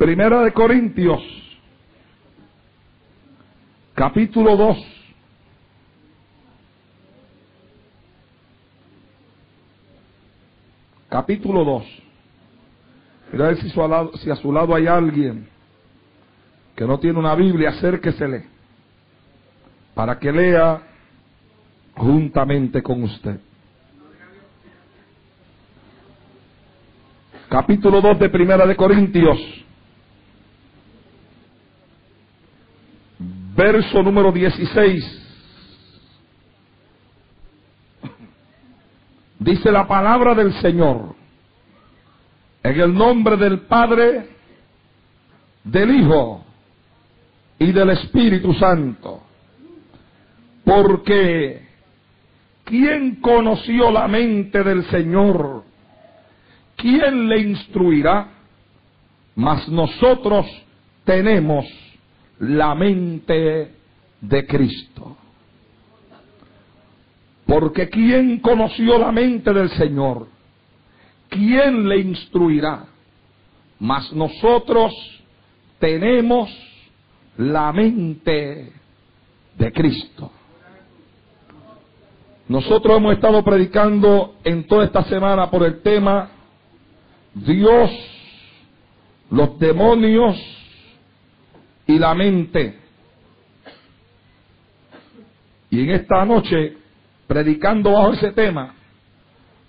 Primera de Corintios, capítulo 2. Capítulo 2. Mira a ver si, su lado- si a su lado hay alguien que no tiene una Biblia, acérquesele para que lea juntamente con usted. Capítulo 2 de Primera de Corintios. Verso número 16. Dice la palabra del Señor. En el nombre del Padre, del Hijo y del Espíritu Santo. Porque ¿quién conoció la mente del Señor? ¿Quién le instruirá? Mas nosotros tenemos la mente de Cristo. Porque ¿quién conoció la mente del Señor? ¿Quién le instruirá? Mas nosotros tenemos la mente de Cristo. Nosotros hemos estado predicando en toda esta semana por el tema Dios, los demonios y la mente. Y en esta noche, predicando bajo ese tema,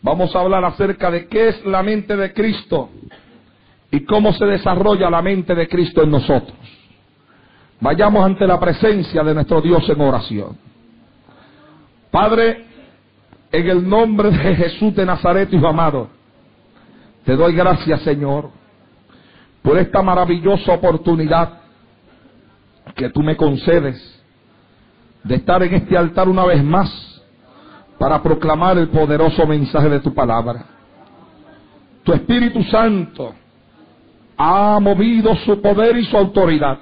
vamos a hablar acerca de qué es la mente de Cristo y cómo se desarrolla la mente de Cristo en nosotros. Vayamos ante la presencia de nuestro Dios en oración. Padre, en el nombre de Jesús de Nazaret, Hijo amado, te doy gracias, Señor, por esta maravillosa oportunidad que tú me concedes de estar en este altar una vez más para proclamar el poderoso mensaje de tu palabra. Tu Espíritu Santo ha movido su poder y su autoridad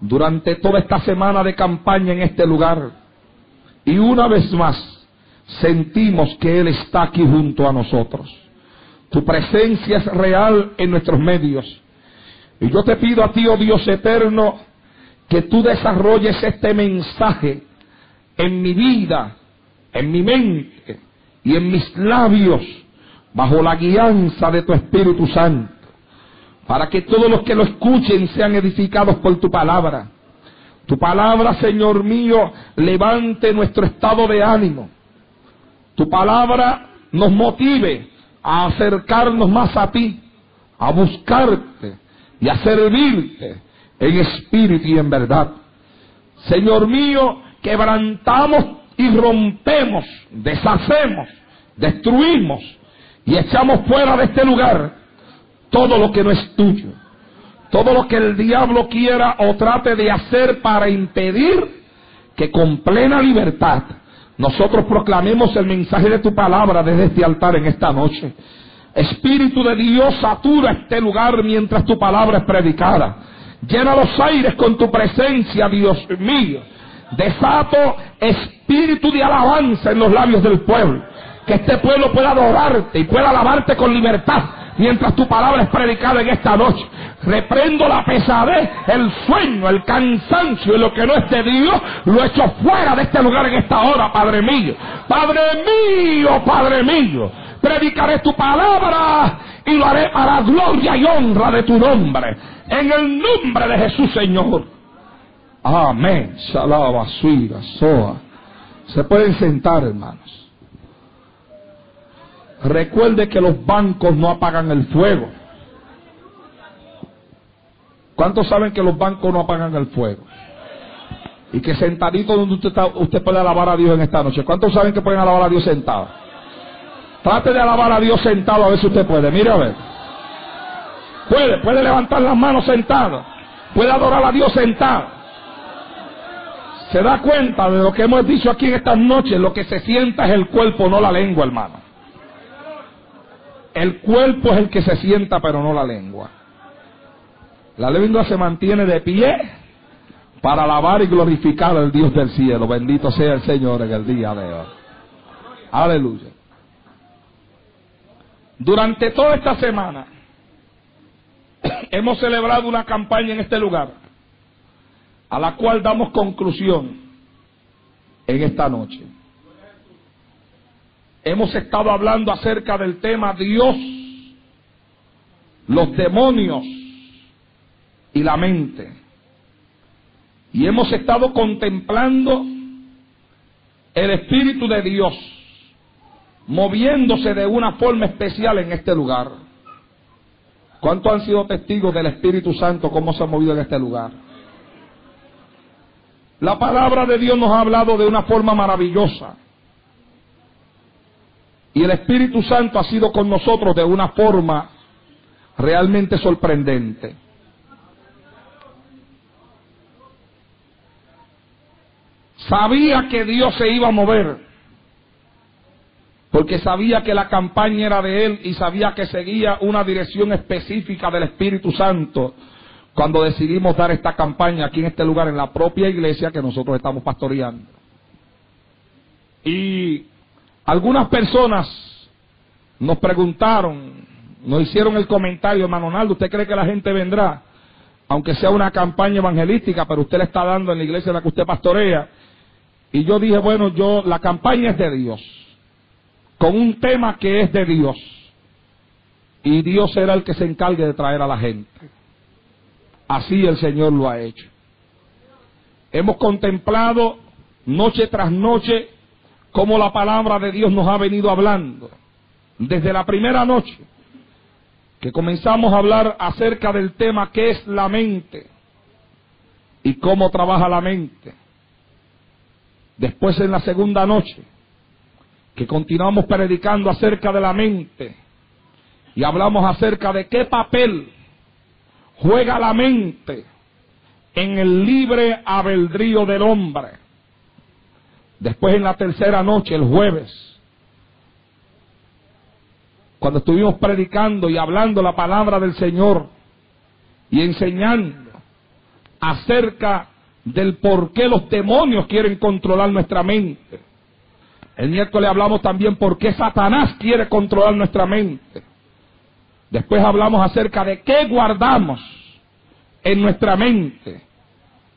durante toda esta semana de campaña en este lugar. Y una vez más sentimos que Él está aquí junto a nosotros. Tu presencia es real en nuestros medios. Y yo te pido a ti, oh Dios eterno, que tú desarrolles este mensaje en mi vida, en mi mente y en mis labios, bajo la guianza de tu Espíritu Santo, para que todos los que lo escuchen sean edificados por tu palabra. Tu palabra, Señor mío, levante nuestro estado de ánimo. Tu palabra nos motive a acercarnos más a ti, a buscarte y a servirte en espíritu y en verdad. Señor mío, quebrantamos y rompemos, deshacemos, destruimos y echamos fuera de este lugar todo lo que no es tuyo. Todo lo que el diablo quiera o trate de hacer para impedir que con plena libertad nosotros proclamemos el mensaje de tu palabra desde este altar en esta noche. Espíritu de Dios, satura este lugar mientras tu palabra es predicada. Llena los aires con tu presencia, Dios mío. Desato espíritu de alabanza en los labios del pueblo. Que este pueblo pueda adorarte y pueda alabarte con libertad mientras tu palabra es predicada en esta noche. Reprendo la pesadez, el sueño, el cansancio y lo que no es de Dios, lo echo fuera de este lugar en esta hora, Padre mío. Padre mío, Padre mío. Predicaré tu palabra y lo haré para gloria y honra de tu nombre. En el nombre de Jesús, Señor. Amén. Shalaba, suira, soa. Se pueden sentar, hermanos. Recuerde que los bancos no apagan el fuego. ¿Cuántos saben que los bancos no apagan el fuego? Y que sentadito donde usted está, usted puede alabar a Dios en esta noche. ¿Cuántos saben que pueden alabar a Dios sentado? Trate de alabar a Dios sentado a ver si usted puede. Mire a ver. Puede, puede levantar las manos sentado. Puede adorar a Dios sentado. Se da cuenta de lo que hemos dicho aquí en estas noches. Lo que se sienta es el cuerpo, no la lengua, hermano. El cuerpo es el que se sienta, pero no la lengua. La lengua se mantiene de pie para alabar y glorificar al Dios del cielo. Bendito sea el Señor en el día de hoy. Aleluya. Durante toda esta semana hemos celebrado una campaña en este lugar, a la cual damos conclusión en esta noche. Hemos estado hablando acerca del tema Dios, los demonios y la mente. Y hemos estado contemplando el Espíritu de Dios moviéndose de una forma especial en este lugar. ¿Cuántos han sido testigos del Espíritu Santo cómo se ha movido en este lugar? La palabra de Dios nos ha hablado de una forma maravillosa. Y el Espíritu Santo ha sido con nosotros de una forma realmente sorprendente. Sabía que Dios se iba a mover porque sabía que la campaña era de él y sabía que seguía una dirección específica del Espíritu Santo cuando decidimos dar esta campaña aquí en este lugar, en la propia iglesia que nosotros estamos pastoreando. Y algunas personas nos preguntaron, nos hicieron el comentario, hermano Naldo, ¿usted cree que la gente vendrá? Aunque sea una campaña evangelística, pero usted le está dando en la iglesia en la que usted pastorea. Y yo dije, bueno, yo, la campaña es de Dios con un tema que es de Dios. Y Dios será el que se encargue de traer a la gente. Así el Señor lo ha hecho. Hemos contemplado noche tras noche cómo la palabra de Dios nos ha venido hablando. Desde la primera noche que comenzamos a hablar acerca del tema que es la mente y cómo trabaja la mente. Después en la segunda noche que continuamos predicando acerca de la mente y hablamos acerca de qué papel juega la mente en el libre albedrío del hombre. Después en la tercera noche, el jueves, cuando estuvimos predicando y hablando la palabra del Señor y enseñando acerca del por qué los demonios quieren controlar nuestra mente el miércoles hablamos también por qué Satanás quiere controlar nuestra mente. Después hablamos acerca de qué guardamos en nuestra mente.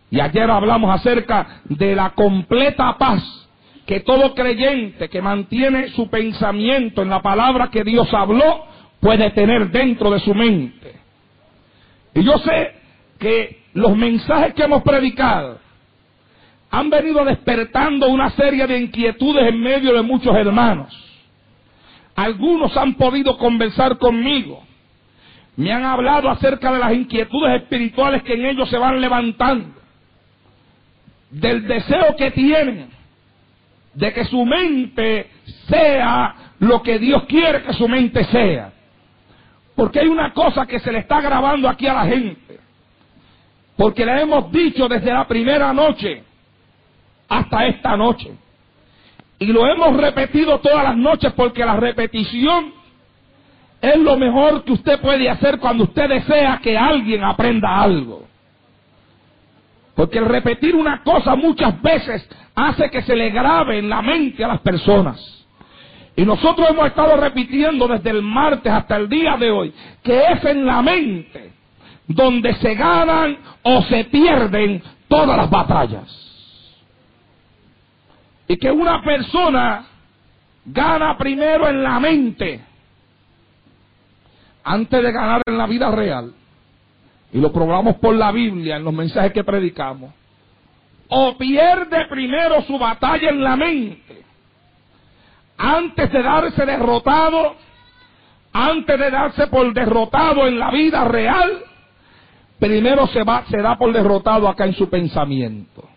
Y ayer hablamos acerca de la completa paz que todo creyente que mantiene su pensamiento en la palabra que Dios habló puede tener dentro de su mente. Y yo sé que los mensajes que hemos predicado han venido despertando una serie de inquietudes en medio de muchos hermanos. Algunos han podido conversar conmigo. Me han hablado acerca de las inquietudes espirituales que en ellos se van levantando. Del deseo que tienen de que su mente sea lo que Dios quiere que su mente sea. Porque hay una cosa que se le está grabando aquí a la gente. Porque le hemos dicho desde la primera noche hasta esta noche. Y lo hemos repetido todas las noches porque la repetición es lo mejor que usted puede hacer cuando usted desea que alguien aprenda algo. Porque el repetir una cosa muchas veces hace que se le grabe en la mente a las personas. Y nosotros hemos estado repitiendo desde el martes hasta el día de hoy que es en la mente donde se ganan o se pierden todas las batallas. Y que una persona gana primero en la mente antes de ganar en la vida real. Y lo probamos por la Biblia en los mensajes que predicamos. O pierde primero su batalla en la mente antes de darse derrotado, antes de darse por derrotado en la vida real, primero se va, se da por derrotado acá en su pensamiento.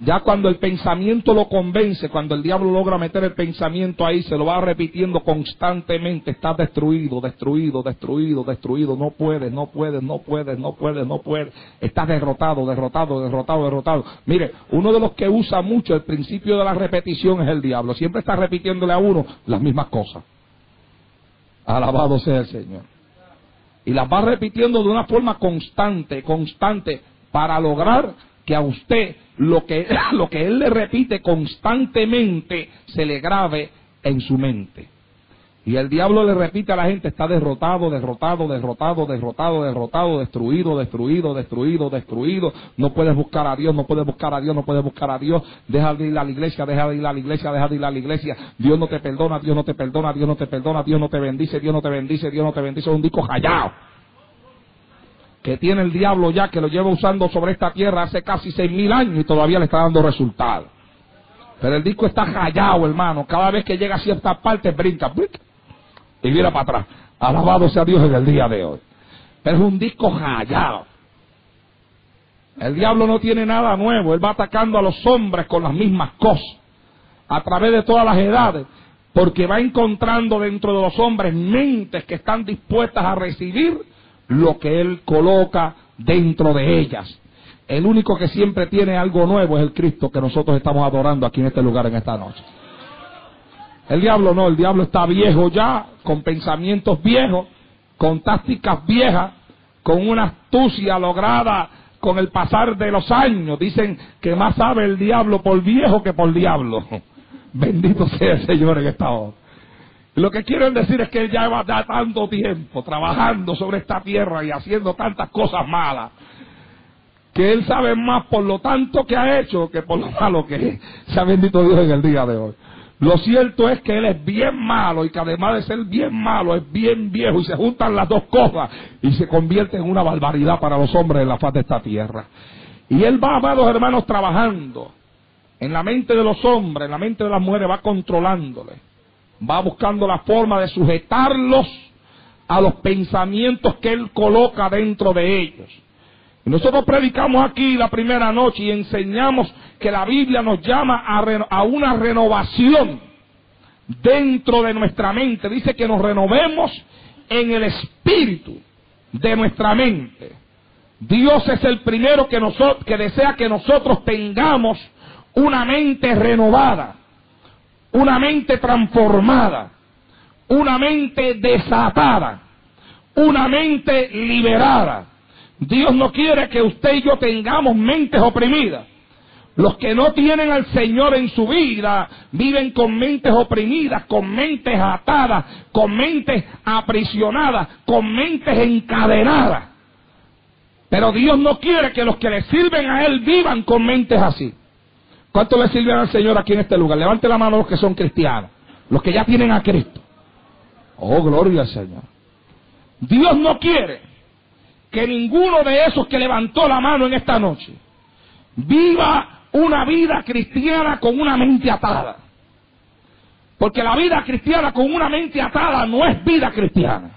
Ya cuando el pensamiento lo convence, cuando el diablo logra meter el pensamiento ahí, se lo va repitiendo constantemente, estás destruido, destruido, destruido, destruido, no puedes, no puedes, no puedes, no puedes, no puedes, estás derrotado, derrotado, derrotado, derrotado. Mire, uno de los que usa mucho el principio de la repetición es el diablo, siempre está repitiéndole a uno las mismas cosas. Alabado sea el Señor. Y las va repitiendo de una forma constante, constante, para lograr que a usted lo que, lo que él le repite constantemente se le grabe en su mente. Y el diablo le repite a la gente, está derrotado, derrotado, derrotado, derrotado, derrotado, destruido, destruido, destruido, destruido. No puedes buscar a Dios, no puedes buscar a Dios, no puedes buscar a Dios. Deja de ir a la iglesia, deja de ir a la iglesia, deja de ir a la iglesia. Dios no te perdona, Dios no te perdona, Dios no te perdona, Dios no te bendice, Dios no te bendice, Dios no te bendice. Es un disco hallado. Que tiene el diablo ya, que lo lleva usando sobre esta tierra hace casi seis mil años y todavía le está dando resultados. Pero el disco está hallado, hermano. Cada vez que llega a cierta parte, brinca y mira para atrás. Alabado sea Dios en el día de hoy. Pero es un disco hallado. El diablo no tiene nada nuevo. Él va atacando a los hombres con las mismas cosas. A través de todas las edades. Porque va encontrando dentro de los hombres mentes que están dispuestas a recibir lo que él coloca dentro de ellas. El único que siempre tiene algo nuevo es el Cristo que nosotros estamos adorando aquí en este lugar en esta noche. El diablo no, el diablo está viejo ya, con pensamientos viejos, con tácticas viejas, con una astucia lograda con el pasar de los años. Dicen que más sabe el diablo por viejo que por diablo. Bendito sea el Señor en esta hora. Lo que quieren decir es que él ya lleva tanto tiempo trabajando sobre esta tierra y haciendo tantas cosas malas, que él sabe más por lo tanto que ha hecho que por lo malo que es. Sea bendito Dios en el día de hoy. Lo cierto es que él es bien malo y que además de ser bien malo es bien viejo y se juntan las dos cosas y se convierte en una barbaridad para los hombres en la faz de esta tierra. Y él va, amados hermanos, trabajando en la mente de los hombres, en la mente de las mujeres, va controlándole, va buscando la forma de sujetarlos a los pensamientos que él coloca dentro de ellos. Y nosotros predicamos aquí la primera noche y enseñamos que la Biblia nos llama a, una renovación dentro de nuestra mente. Dice que nos renovemos en el espíritu de nuestra mente. Dios es el primero que, nosotros, que desea que nosotros tengamos una mente renovada, una mente transformada, una mente desatada, una mente liberada. Dios no quiere que usted y yo tengamos mentes oprimidas. Los que no tienen al Señor en su vida viven con mentes oprimidas, con mentes atadas, con mentes aprisionadas, con mentes encadenadas. Pero Dios no quiere que los que le sirven a Él vivan con mentes así. ¿Cuánto le sirven al Señor aquí en este lugar? Levante la mano los que son cristianos, los que ya tienen a Cristo. Oh, gloria al Señor. Dios no quiere que ninguno de esos que levantó la mano en esta noche viva una vida cristiana con una mente atada. Porque la vida cristiana con una mente atada no es vida cristiana.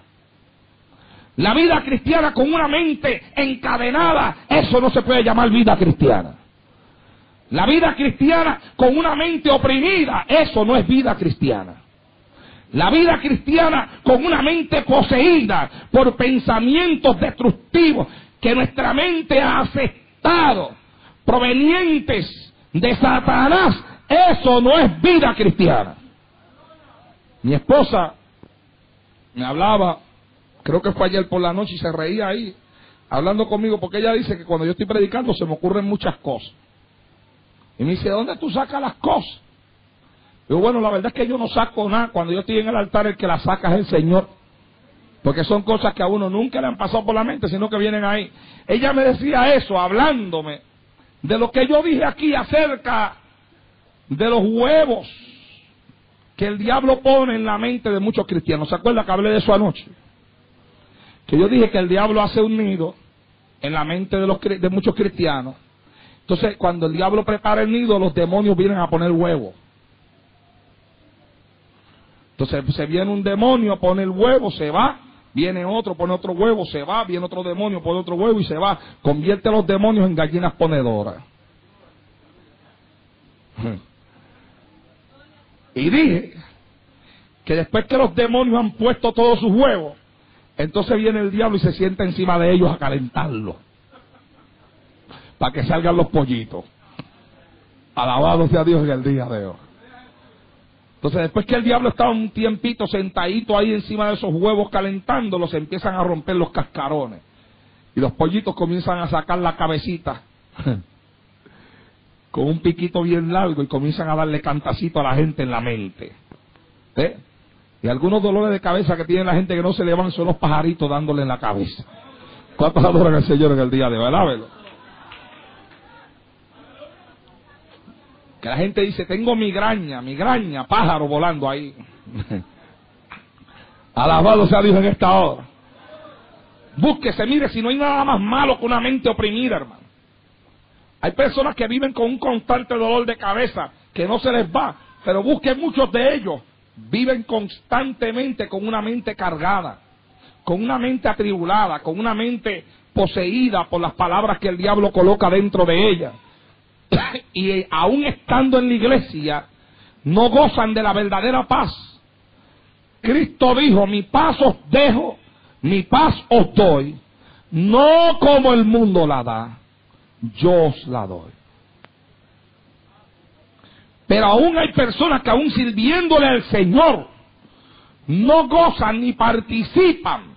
La vida cristiana con una mente encadenada, eso no se puede llamar vida cristiana. La vida cristiana con una mente oprimida, eso no es vida cristiana. La vida cristiana con una mente poseída por pensamientos destructivos que nuestra mente ha aceptado, provenientes de Satanás, eso no es vida cristiana. Mi esposa me hablaba, creo que fue ayer por la noche y se reía ahí, hablando conmigo, porque ella dice que cuando yo estoy predicando se me ocurren muchas cosas. Y me dice, ¿dónde tú sacas las cosas? Digo, bueno, la verdad es que yo no saco nada. Cuando yo estoy en el altar, el que la saca es el Señor. Porque son cosas que a uno nunca le han pasado por la mente, sino que vienen ahí. Ella me decía eso, hablándome de lo que yo dije aquí acerca de los huevos que el diablo pone en la mente de muchos cristianos. ¿Se acuerda que hablé de eso anoche? Que yo dije que el diablo hace un nido en la mente de, los, de muchos cristianos. Entonces, cuando el diablo prepara el nido, los demonios vienen a poner huevos. Entonces se viene un demonio, pone el huevo, se va, viene otro, pone otro huevo, se va, viene otro demonio, pone otro huevo y se va. Convierte a los demonios en gallinas ponedoras. Y dije que después que los demonios han puesto todos sus huevos, entonces viene el diablo y se sienta encima de ellos a calentarlos. Para que salgan los pollitos. Alabado sea Dios en el día de hoy. Entonces, después que el diablo está un tiempito sentadito ahí encima de esos huevos calentándolos, empiezan a romper los cascarones. Y los pollitos comienzan a sacar la cabecita con un piquito bien largo y comienzan a darle cantacito a la gente en la mente. ¿Eh? Y algunos dolores de cabeza que tiene la gente que no se levantan son los pajaritos dándole en la cabeza. ¿Cuántos adoran al Señor en el día de hoy? Alábelo. Que la gente dice, tengo migraña, migraña, pájaro volando ahí. Alabado sea Dios en esta hora. Búsquese, mire, si no hay nada más malo que una mente oprimida, hermano. Hay personas que viven con un constante dolor de cabeza que no se les va, pero busquen muchos de ellos. Viven constantemente con una mente cargada, con una mente atribulada, con una mente poseída por las palabras que el diablo coloca dentro de ella. y aún estando en la iglesia, no gozan de la verdadera paz. Cristo dijo, mi paz os dejo, mi paz os doy, no como el mundo la da, yo os la doy. Pero aún hay personas que aún sirviéndole al Señor, no gozan ni participan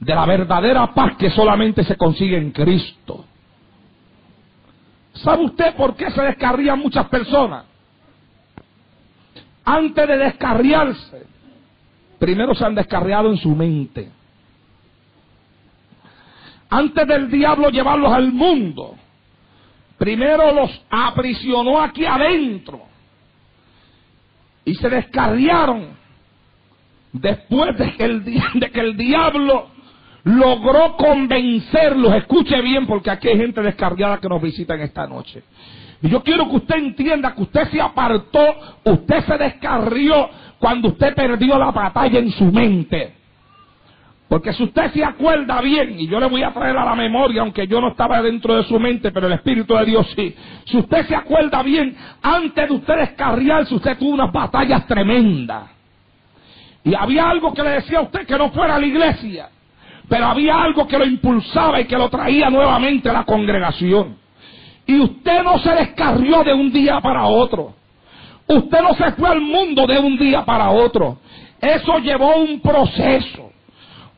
de la verdadera paz que solamente se consigue en Cristo. ¿Sabe usted por qué se descarrían muchas personas? Antes de descarriarse, primero se han descarriado en su mente. Antes del diablo llevarlos al mundo, primero los aprisionó aquí adentro y se descarriaron después de que el, de que el diablo logró convencerlos, escuche bien porque aquí hay gente descarriada que nos visita en esta noche. Y yo quiero que usted entienda que usted se apartó, usted se descarrió cuando usted perdió la batalla en su mente. Porque si usted se acuerda bien, y yo le voy a traer a la memoria, aunque yo no estaba dentro de su mente, pero el Espíritu de Dios sí. Si usted se acuerda bien, antes de usted descarriarse, usted tuvo unas batallas tremendas. Y había algo que le decía a usted que no fuera a la iglesia. Pero había algo que lo impulsaba y que lo traía nuevamente a la congregación. Y usted no se descarrió de un día para otro. Usted no se fue al mundo de un día para otro. Eso llevó un proceso.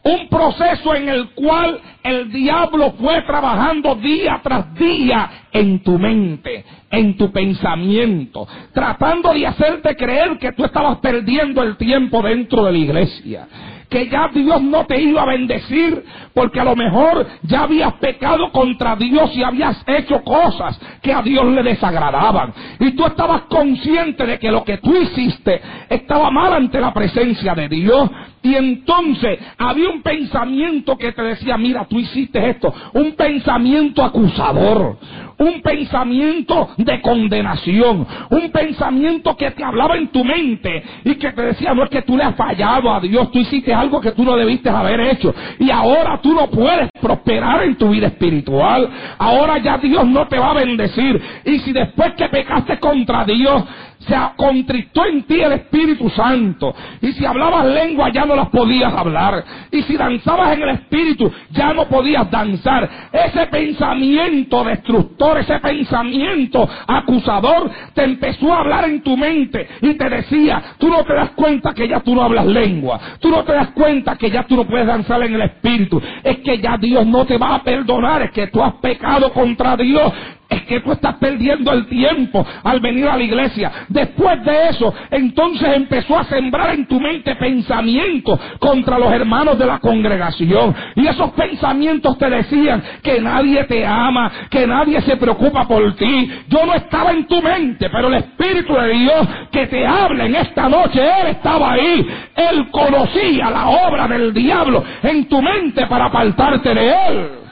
Un proceso en el cual el diablo fue trabajando día tras día en tu mente, en tu pensamiento, tratando de hacerte creer que tú estabas perdiendo el tiempo dentro de la iglesia que ya Dios no te iba a bendecir porque a lo mejor ya habías pecado contra Dios y habías hecho cosas que a Dios le desagradaban. Y tú estabas consciente de que lo que tú hiciste estaba mal ante la presencia de Dios. Y entonces había un pensamiento que te decía, mira, tú hiciste esto. Un pensamiento acusador un pensamiento de condenación, un pensamiento que te hablaba en tu mente y que te decía, no es que tú le has fallado a Dios, tú hiciste algo que tú no debiste haber hecho y ahora tú no puedes prosperar en tu vida espiritual, ahora ya Dios no te va a bendecir y si después que pecaste contra Dios, se contristó en ti el Espíritu Santo. Y si hablabas lengua ya no las podías hablar. Y si danzabas en el Espíritu ya no podías danzar. Ese pensamiento destructor, ese pensamiento acusador te empezó a hablar en tu mente y te decía, tú no te das cuenta que ya tú no hablas lengua. Tú no te das cuenta que ya tú no puedes danzar en el Espíritu. Es que ya Dios no te va a perdonar. Es que tú has pecado contra Dios es que tú estás perdiendo el tiempo al venir a la iglesia. Después de eso, entonces empezó a sembrar en tu mente pensamientos contra los hermanos de la congregación. Y esos pensamientos te decían que nadie te ama, que nadie se preocupa por ti. Yo no estaba en tu mente, pero el Espíritu de Dios que te habla en esta noche, Él estaba ahí. Él conocía la obra del diablo en tu mente para apartarte de Él.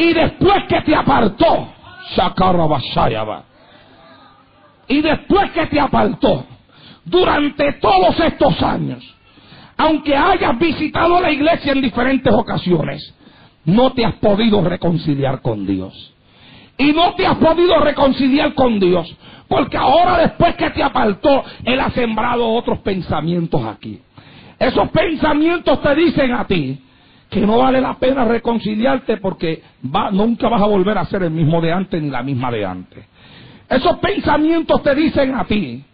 Y después que te apartó, y después que te apartó, durante todos estos años, aunque hayas visitado la iglesia en diferentes ocasiones, no te has podido reconciliar con Dios. Y no te has podido reconciliar con Dios, porque ahora después que te apartó, Él ha sembrado otros pensamientos aquí. Esos pensamientos te dicen a ti, que no vale la pena reconciliarte porque va, nunca vas a volver a ser el mismo de antes ni la misma de antes. Esos pensamientos te dicen a ti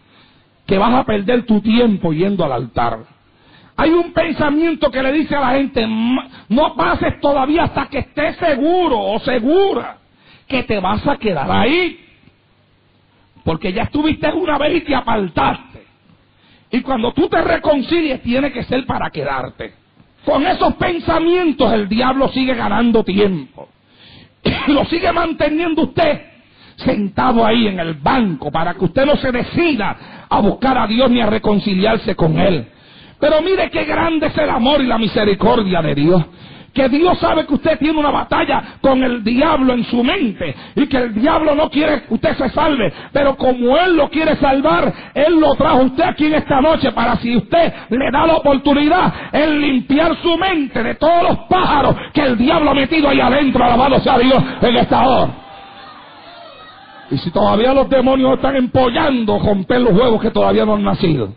que vas a perder tu tiempo yendo al altar. Hay un pensamiento que le dice a la gente, no pases todavía hasta que estés seguro o segura que te vas a quedar ahí. Porque ya estuviste una vez y te apartaste. Y cuando tú te reconcilies, tiene que ser para quedarte. Con esos pensamientos el diablo sigue ganando tiempo. Lo sigue manteniendo usted sentado ahí en el banco para que usted no se decida a buscar a Dios ni a reconciliarse con Él. Pero mire qué grande es el amor y la misericordia de Dios que Dios sabe que usted tiene una batalla con el diablo en su mente y que el diablo no quiere que usted se salve, pero como Él lo quiere salvar, Él lo trajo usted aquí en esta noche para si usted le da la oportunidad en limpiar su mente de todos los pájaros que el diablo ha metido ahí adentro, alabado sea Dios en esta hora. Y si todavía los demonios están empollando, romper los huevos que todavía no han nacido.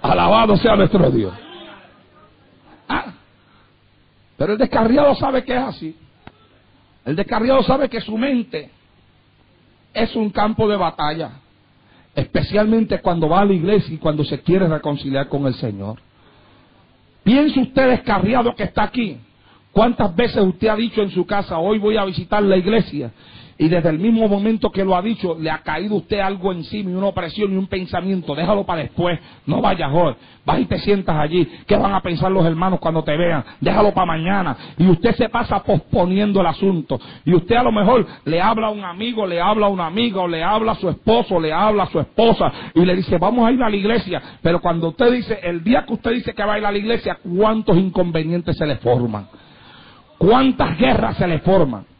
Alabado sea nuestro Dios. Ah, pero el descarriado sabe que es así. El descarriado sabe que su mente es un campo de batalla. Especialmente cuando va a la iglesia y cuando se quiere reconciliar con el Señor. Piense usted descarriado que está aquí. ¿Cuántas veces usted ha dicho en su casa, hoy voy a visitar la iglesia? Y desde el mismo momento que lo ha dicho, le ha caído usted algo encima y una opresión y un pensamiento. Déjalo para después. No vayas hoy. Vas y te sientas allí. ¿Qué van a pensar los hermanos cuando te vean? Déjalo para mañana. Y usted se pasa posponiendo el asunto. Y usted a lo mejor le habla a un amigo, le habla a una amiga, o le habla a su esposo, le habla a su esposa. Y le dice, vamos a ir a la iglesia. Pero cuando usted dice, el día que usted dice que va a ir a la iglesia, ¿cuántos inconvenientes se le forman? ¿Cuántas guerras se le forman?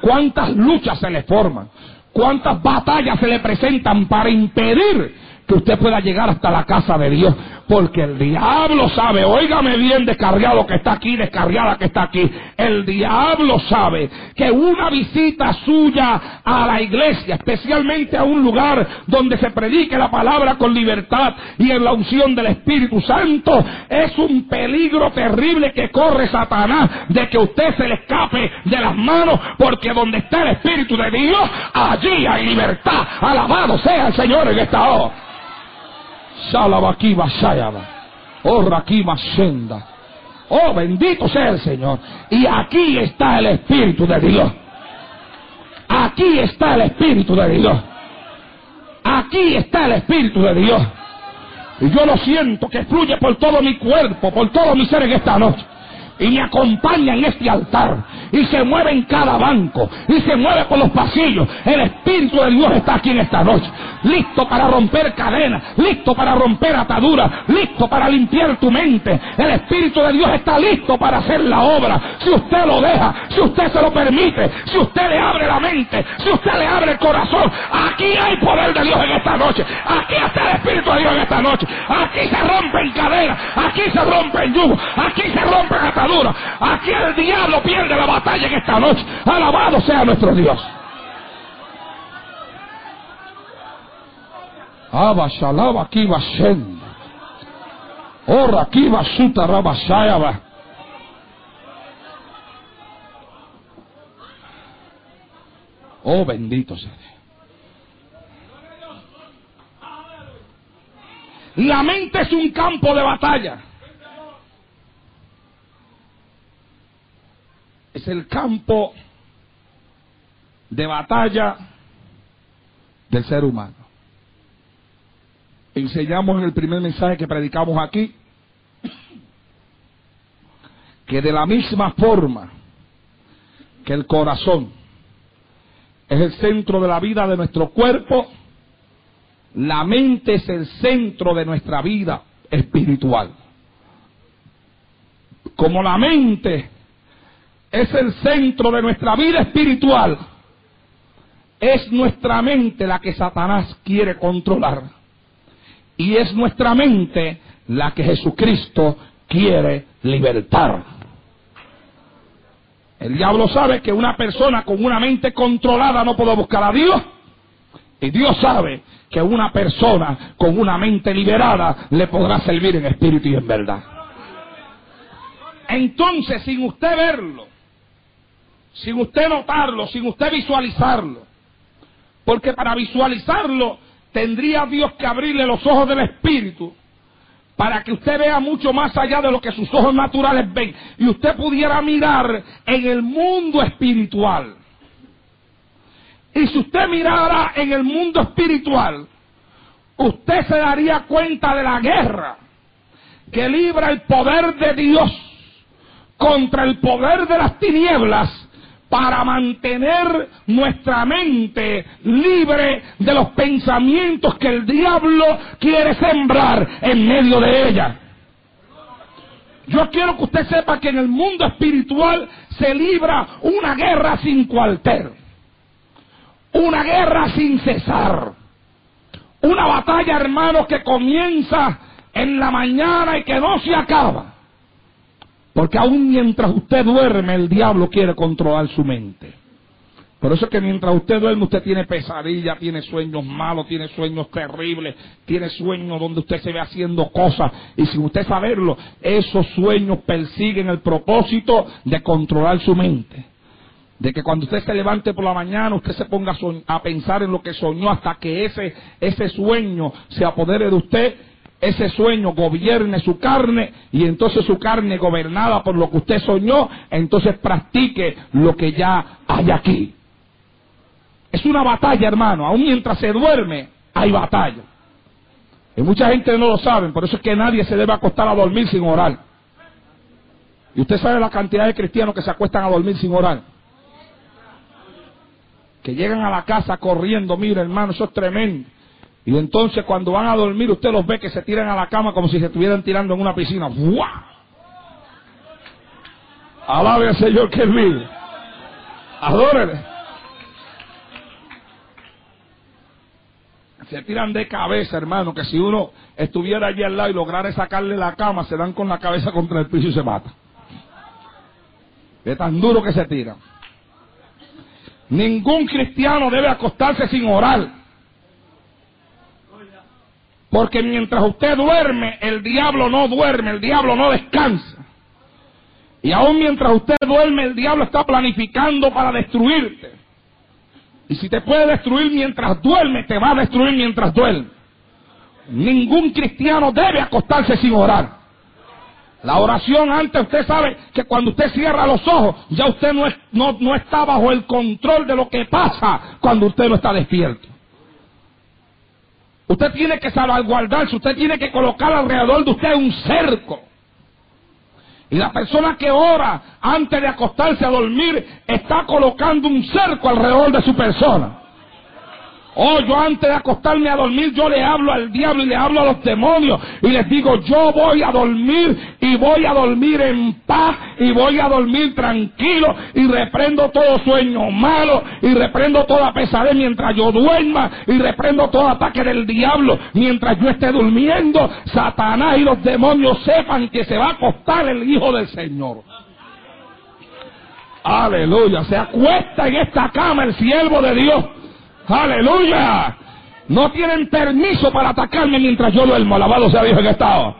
Cuántas luchas se le forman, cuántas batallas se le presentan para impedir que usted pueda llegar hasta la casa de Dios. Porque el diablo sabe, óigame bien descargado que está aquí, descargada que está aquí. El diablo sabe que una visita suya a la iglesia, especialmente a un lugar donde se predique la palabra con libertad y en la unción del Espíritu Santo, es un peligro terrible que corre Satanás de que usted se le escape de las manos, porque donde está el Espíritu de Dios, allí hay libertad. Alabado sea el Señor en esta hora. Oh, Oh, bendito sea el Señor. Y aquí está el Espíritu de Dios. Aquí está el Espíritu de Dios. Aquí está el Espíritu de Dios. Y yo lo siento que fluye por todo mi cuerpo, por todo mi ser en esta noche y me acompaña en este altar y se mueve en cada banco y se mueve por los pasillos. El Espíritu de Dios está aquí en esta noche, listo para romper cadenas, listo para romper ataduras, listo para limpiar tu mente. El Espíritu de Dios está listo para hacer la obra. Si usted lo deja, si usted se lo permite, si usted le abre la mente, si usted le abre el corazón, aquí hay poder de Dios en esta noche. Aquí está el Espíritu de Dios en esta noche. Aquí se rompen cadenas, aquí se rompen yugos, aquí se rompen ataduras Aquí el diablo pierde la batalla en esta noche. Alabado sea nuestro Dios. Abba shalaba va suta rabashayaba. Oh bendito sea La mente es un campo de batalla. Es el campo de batalla del ser humano. Enseñamos en el primer mensaje que predicamos aquí que de la misma forma que el corazón es el centro de la vida de nuestro cuerpo, la mente es el centro de nuestra vida espiritual. Como la mente es el centro de nuestra vida espiritual, es nuestra mente la que Satanás quiere controlar. Y es nuestra mente la que Jesucristo quiere libertar. El diablo sabe que una persona con una mente controlada no puede buscar a Dios. Y Dios sabe que una persona con una mente liberada le podrá servir en espíritu y en verdad. Entonces, sin usted verlo, sin usted notarlo, sin usted visualizarlo. Porque para visualizarlo tendría Dios que abrirle los ojos del Espíritu para que usted vea mucho más allá de lo que sus ojos naturales ven y usted pudiera mirar en el mundo espiritual. Y si usted mirara en el mundo espiritual, usted se daría cuenta de la guerra que libra el poder de Dios contra el poder de las tinieblas para mantener nuestra mente libre de los pensamientos que el diablo quiere sembrar en medio de ella. Yo quiero que usted sepa que en el mundo espiritual se libra una guerra sin cuartel, una guerra sin cesar, una batalla, hermanos, que comienza en la mañana y que no se acaba. Porque aún mientras usted duerme, el diablo quiere controlar su mente. Por eso es que mientras usted duerme, usted tiene pesadillas, tiene sueños malos, tiene sueños terribles, tiene sueños donde usted se ve haciendo cosas. Y sin usted saberlo, esos sueños persiguen el propósito de controlar su mente. De que cuando usted se levante por la mañana, usted se ponga a, a pensar en lo que soñó hasta que ese, ese sueño se apodere de usted ese sueño gobierne su carne y entonces su carne gobernada por lo que usted soñó, entonces practique lo que ya hay aquí. Es una batalla, hermano. Aún mientras se duerme, hay batalla. Y mucha gente no lo sabe, por eso es que nadie se debe acostar a dormir sin orar. Y usted sabe la cantidad de cristianos que se acuestan a dormir sin orar. Que llegan a la casa corriendo, mire hermano, eso es tremendo. Y entonces cuando van a dormir, usted los ve que se tiran a la cama como si se estuvieran tirando en una piscina. ¡Wow! Alabe al Señor que vive. Adórele. Se tiran de cabeza, hermano, que si uno estuviera allí al lado y lograra sacarle la cama, se dan con la cabeza contra el piso y se mata. Es tan duro que se tiran. Ningún cristiano debe acostarse sin orar. Porque mientras usted duerme, el diablo no duerme, el diablo no descansa. Y aún mientras usted duerme, el diablo está planificando para destruirte. Y si te puede destruir mientras duerme, te va a destruir mientras duerme. Ningún cristiano debe acostarse sin orar. La oración antes usted sabe que cuando usted cierra los ojos, ya usted no, es, no, no está bajo el control de lo que pasa cuando usted no está despierto. Usted tiene que salvaguardarse, usted tiene que colocar alrededor de usted un cerco. Y la persona que ora antes de acostarse a dormir está colocando un cerco alrededor de su persona. Oh, yo antes de acostarme a dormir, yo le hablo al diablo y le hablo a los demonios y les digo, yo voy a dormir y voy a dormir en paz y voy a dormir tranquilo y reprendo todo sueño malo y reprendo toda pesadez mientras yo duerma y reprendo todo ataque del diablo mientras yo esté durmiendo. Satanás y los demonios sepan que se va a acostar el Hijo del Señor. Aleluya, se acuesta en esta cama el siervo de Dios Aleluya. No tienen permiso para atacarme mientras yo duermo. Alabado sea Dios en estado.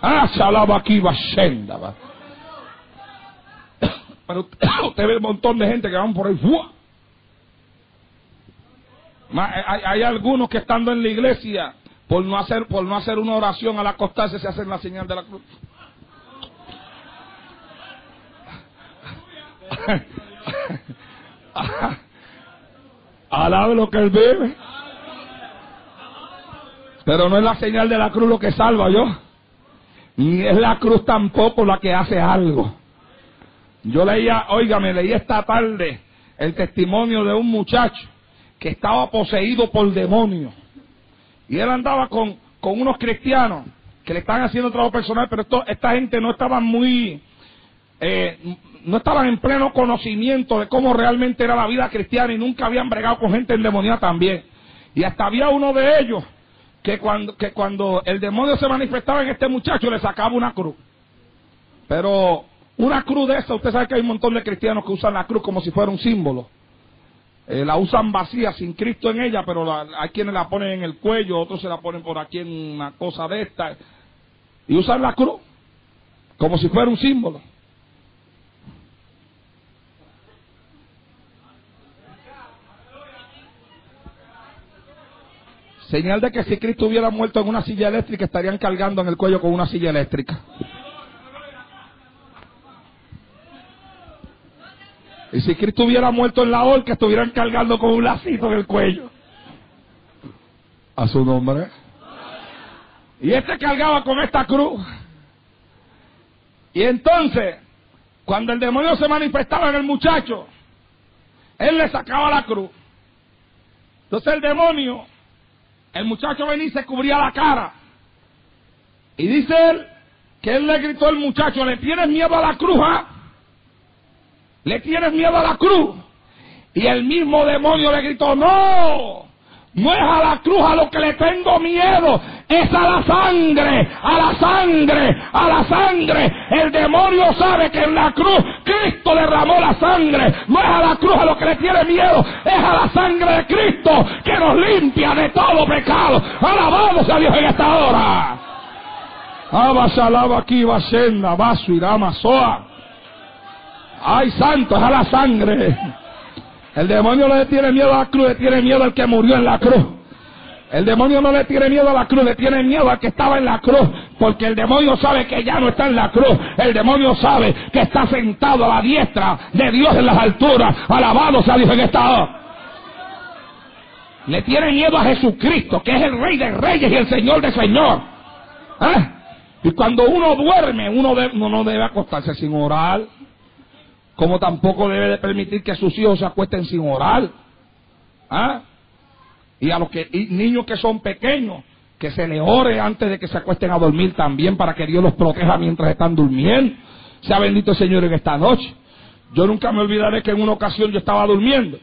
Ah, salaba aquí senda. Pero usted ve un montón de gente que van por ahí. Hay, hay, algunos que estando en la iglesia, por no hacer, por no hacer una oración al acostarse, se hacen la señal de la cruz. Alabe lo que él vive. Pero no es la señal de la cruz lo que salva yo. Ni es la cruz tampoco la que hace algo. Yo leía, oiga, me leí esta tarde el testimonio de un muchacho que estaba poseído por demonios. Y él andaba con, con unos cristianos que le estaban haciendo trabajo personal, pero esto, esta gente no estaba muy, eh, no estaban en pleno conocimiento de cómo realmente era la vida cristiana y nunca habían bregado con gente endemoniada también. Y hasta había uno de ellos que cuando, que cuando el demonio se manifestaba en este muchacho le sacaba una cruz. Pero una cruz de esa, usted sabe que hay un montón de cristianos que usan la cruz como si fuera un símbolo. Eh, la usan vacía, sin Cristo en ella, pero hay quienes la ponen en el cuello, otros se la ponen por aquí en una cosa de esta. Y usan la cruz como si fuera un símbolo. Señal de que si Cristo hubiera muerto en una silla eléctrica, estarían cargando en el cuello con una silla eléctrica. Y si Cristo hubiera muerto en la horca, estuvieran cargando con un lacito en el cuello. A su nombre. Y este cargaba con esta cruz. Y entonces, cuando el demonio se manifestaba en el muchacho, él le sacaba la cruz. Entonces el demonio, el muchacho venía y se cubría la cara. Y dice él que él le gritó al muchacho, ¿le tienes miedo a la cruz? ah? ¿Le tienes miedo a la cruz? Y el mismo demonio le gritó, no, no es a la cruz a lo que le tengo miedo, es a la sangre, a la sangre, a la sangre. El demonio sabe que en la cruz Cristo derramó la sangre. No es a la cruz a lo que le tiene miedo, es a la sangre de Cristo que nos limpia de todo pecado. Alabamos a Dios en esta hora. Abasalaba aquí, Basenda, Basu, Soa. Ay, santo, es a la sangre. El demonio no le tiene miedo a la cruz, le tiene miedo al que murió en la cruz. El demonio no le tiene miedo a la cruz, le tiene miedo al que estaba en la cruz, porque el demonio sabe que ya no está en la cruz. El demonio sabe que está sentado a la diestra de Dios en las alturas. Alabado sea Dios en esta. Le tiene miedo a Jesucristo, que es el Rey de Reyes y el Señor de Señor. ¿Ah? Y cuando uno duerme, uno, uno no debe acostarse sin orar como tampoco debe de permitir que sus hijos se acuesten sin orar. ¿Ah? Y a los que, niños que son pequeños, que se les ore antes de que se acuesten a dormir también para que Dios los proteja mientras están durmiendo. Sea bendito el Señor en esta noche. Yo nunca me olvidaré que en una ocasión yo estaba durmiendo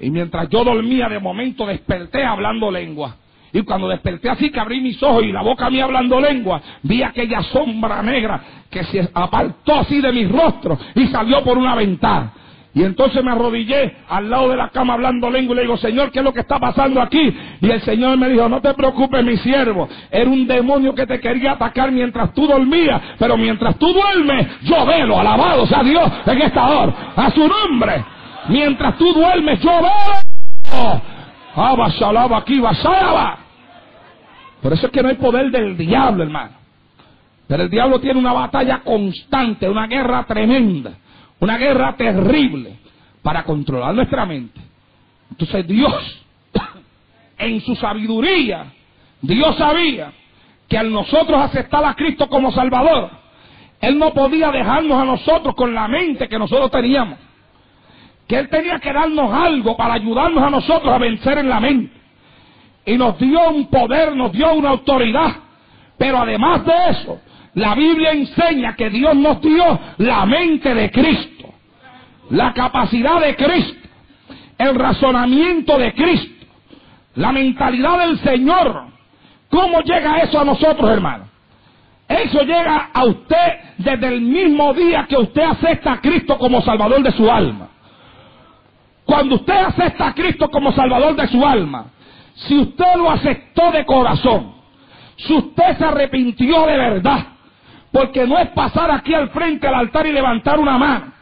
y mientras yo dormía de momento desperté hablando lengua. Y cuando desperté así que abrí mis ojos y la boca mía hablando lengua, vi aquella sombra negra que se apartó así de mi rostro y salió por una ventana. Y entonces me arrodillé al lado de la cama hablando lengua y le digo, Señor, ¿qué es lo que está pasando aquí? Y el Señor me dijo, no te preocupes, mi siervo. Era un demonio que te quería atacar mientras tú dormías. Pero mientras tú duermes, yo velo, alabado sea Dios en esta hora. A su nombre. Mientras tú duermes, yo velo. Abba, shalaba, aquí, basaba. Por eso es que no hay poder del diablo, hermano. Pero el diablo tiene una batalla constante, una guerra tremenda, una guerra terrible para controlar nuestra mente. Entonces Dios, en su sabiduría, Dios sabía que al nosotros aceptar a Cristo como Salvador, Él no podía dejarnos a nosotros con la mente que nosotros teníamos. Que Él tenía que darnos algo para ayudarnos a nosotros a vencer en la mente y nos dio un poder, nos dio una autoridad. Pero además de eso, la Biblia enseña que Dios nos dio la mente de Cristo, la capacidad de Cristo, el razonamiento de Cristo, la mentalidad del Señor. ¿Cómo llega eso a nosotros, hermano? Eso llega a usted desde el mismo día que usted acepta a Cristo como Salvador de su alma. Cuando usted acepta a Cristo como Salvador de su alma, si usted lo aceptó de corazón, si usted se arrepintió de verdad, porque no es pasar aquí al frente al altar y levantar una mano.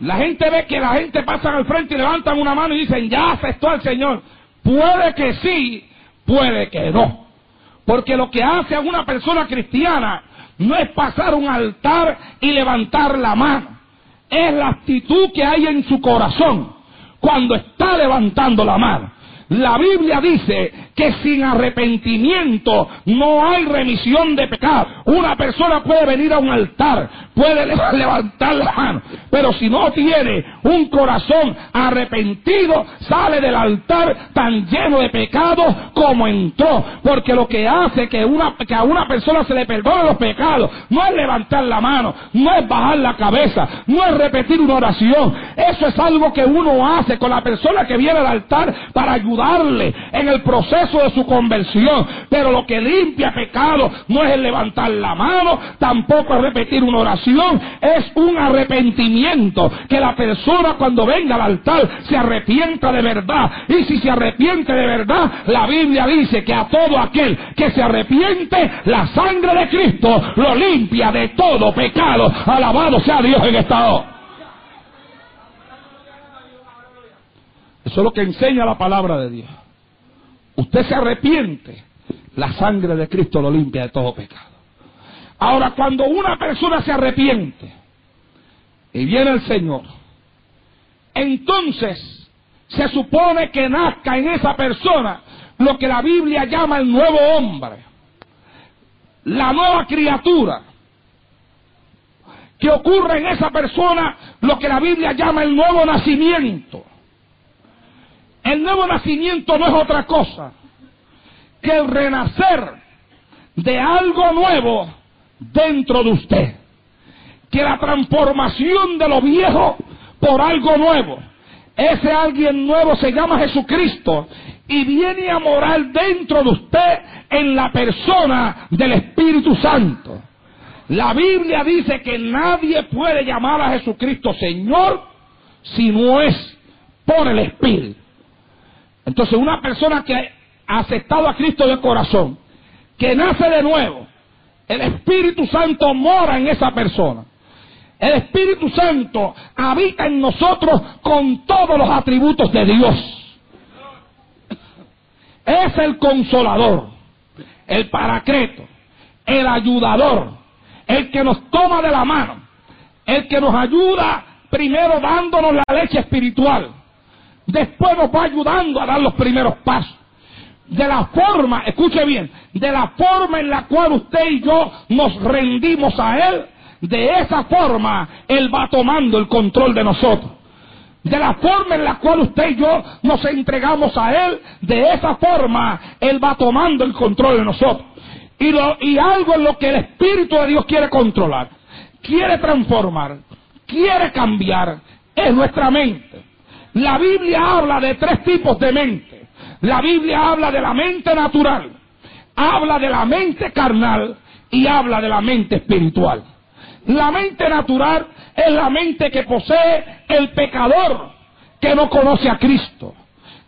La gente ve que la gente pasa al frente y levantan una mano y dicen, ya aceptó al Señor. Puede que sí, puede que no. Porque lo que hace a una persona cristiana no es pasar un altar y levantar la mano. Es la actitud que hay en su corazón cuando está levantando la mano. La Biblia dice que sin arrepentimiento no hay remisión de pecado. Una persona puede venir a un altar, puede levantar la mano, pero si no tiene un corazón arrepentido, sale del altar tan lleno de pecado como entró. Porque lo que hace que, una, que a una persona se le perdone los pecados no es levantar la mano, no es bajar la cabeza, no es repetir una oración. Eso es algo que uno hace con la persona que viene al altar para ayudar ayudarle en el proceso de su conversión. Pero lo que limpia pecado no es el levantar la mano, tampoco es repetir una oración, es un arrepentimiento. Que la persona cuando venga al altar se arrepienta de verdad. Y si se arrepiente de verdad, la Biblia dice que a todo aquel que se arrepiente, la sangre de Cristo lo limpia de todo pecado. Alabado sea Dios en esta hora. Eso es lo que enseña la palabra de Dios. Usted se arrepiente, la sangre de Cristo lo limpia de todo pecado. Ahora, cuando una persona se arrepiente y viene el Señor, entonces se supone que nazca en esa persona lo que la Biblia llama el nuevo hombre. la nueva criatura, que ocurre en esa persona lo que la Biblia llama el nuevo nacimiento. El nuevo nacimiento no es otra cosa que el renacer de algo nuevo dentro de usted. Que la transformación de lo viejo por algo nuevo. Ese alguien nuevo se llama Jesucristo y viene a morar dentro de usted en la persona del Espíritu Santo. La Biblia dice que nadie puede llamar a Jesucristo Señor si no es por el Espíritu. Entonces una persona que ha aceptado a Cristo de corazón, que nace de nuevo, el Espíritu Santo mora en esa persona. El Espíritu Santo habita en nosotros con todos los atributos de Dios. Es el consolador, el paracreto, el ayudador, el que nos toma de la mano, el que nos ayuda primero dándonos la leche espiritual, después nos va ayudando a dar los primeros pasos. De la forma, escuche bien, de la forma en la cual usted y yo nos rendimos a Él, de esa forma Él va tomando el control de nosotros. De la forma en la cual usted y yo nos entregamos a Él, de esa forma Él va tomando el control de nosotros. Y, lo, y algo en lo que el Espíritu de Dios quiere controlar, quiere transformar, quiere cambiar, es nuestra mente. La Biblia habla de tres tipos de mente. La Biblia habla de la mente natural, habla de la mente carnal y habla de la mente espiritual. La mente natural es la mente que posee el pecador que no conoce a Cristo.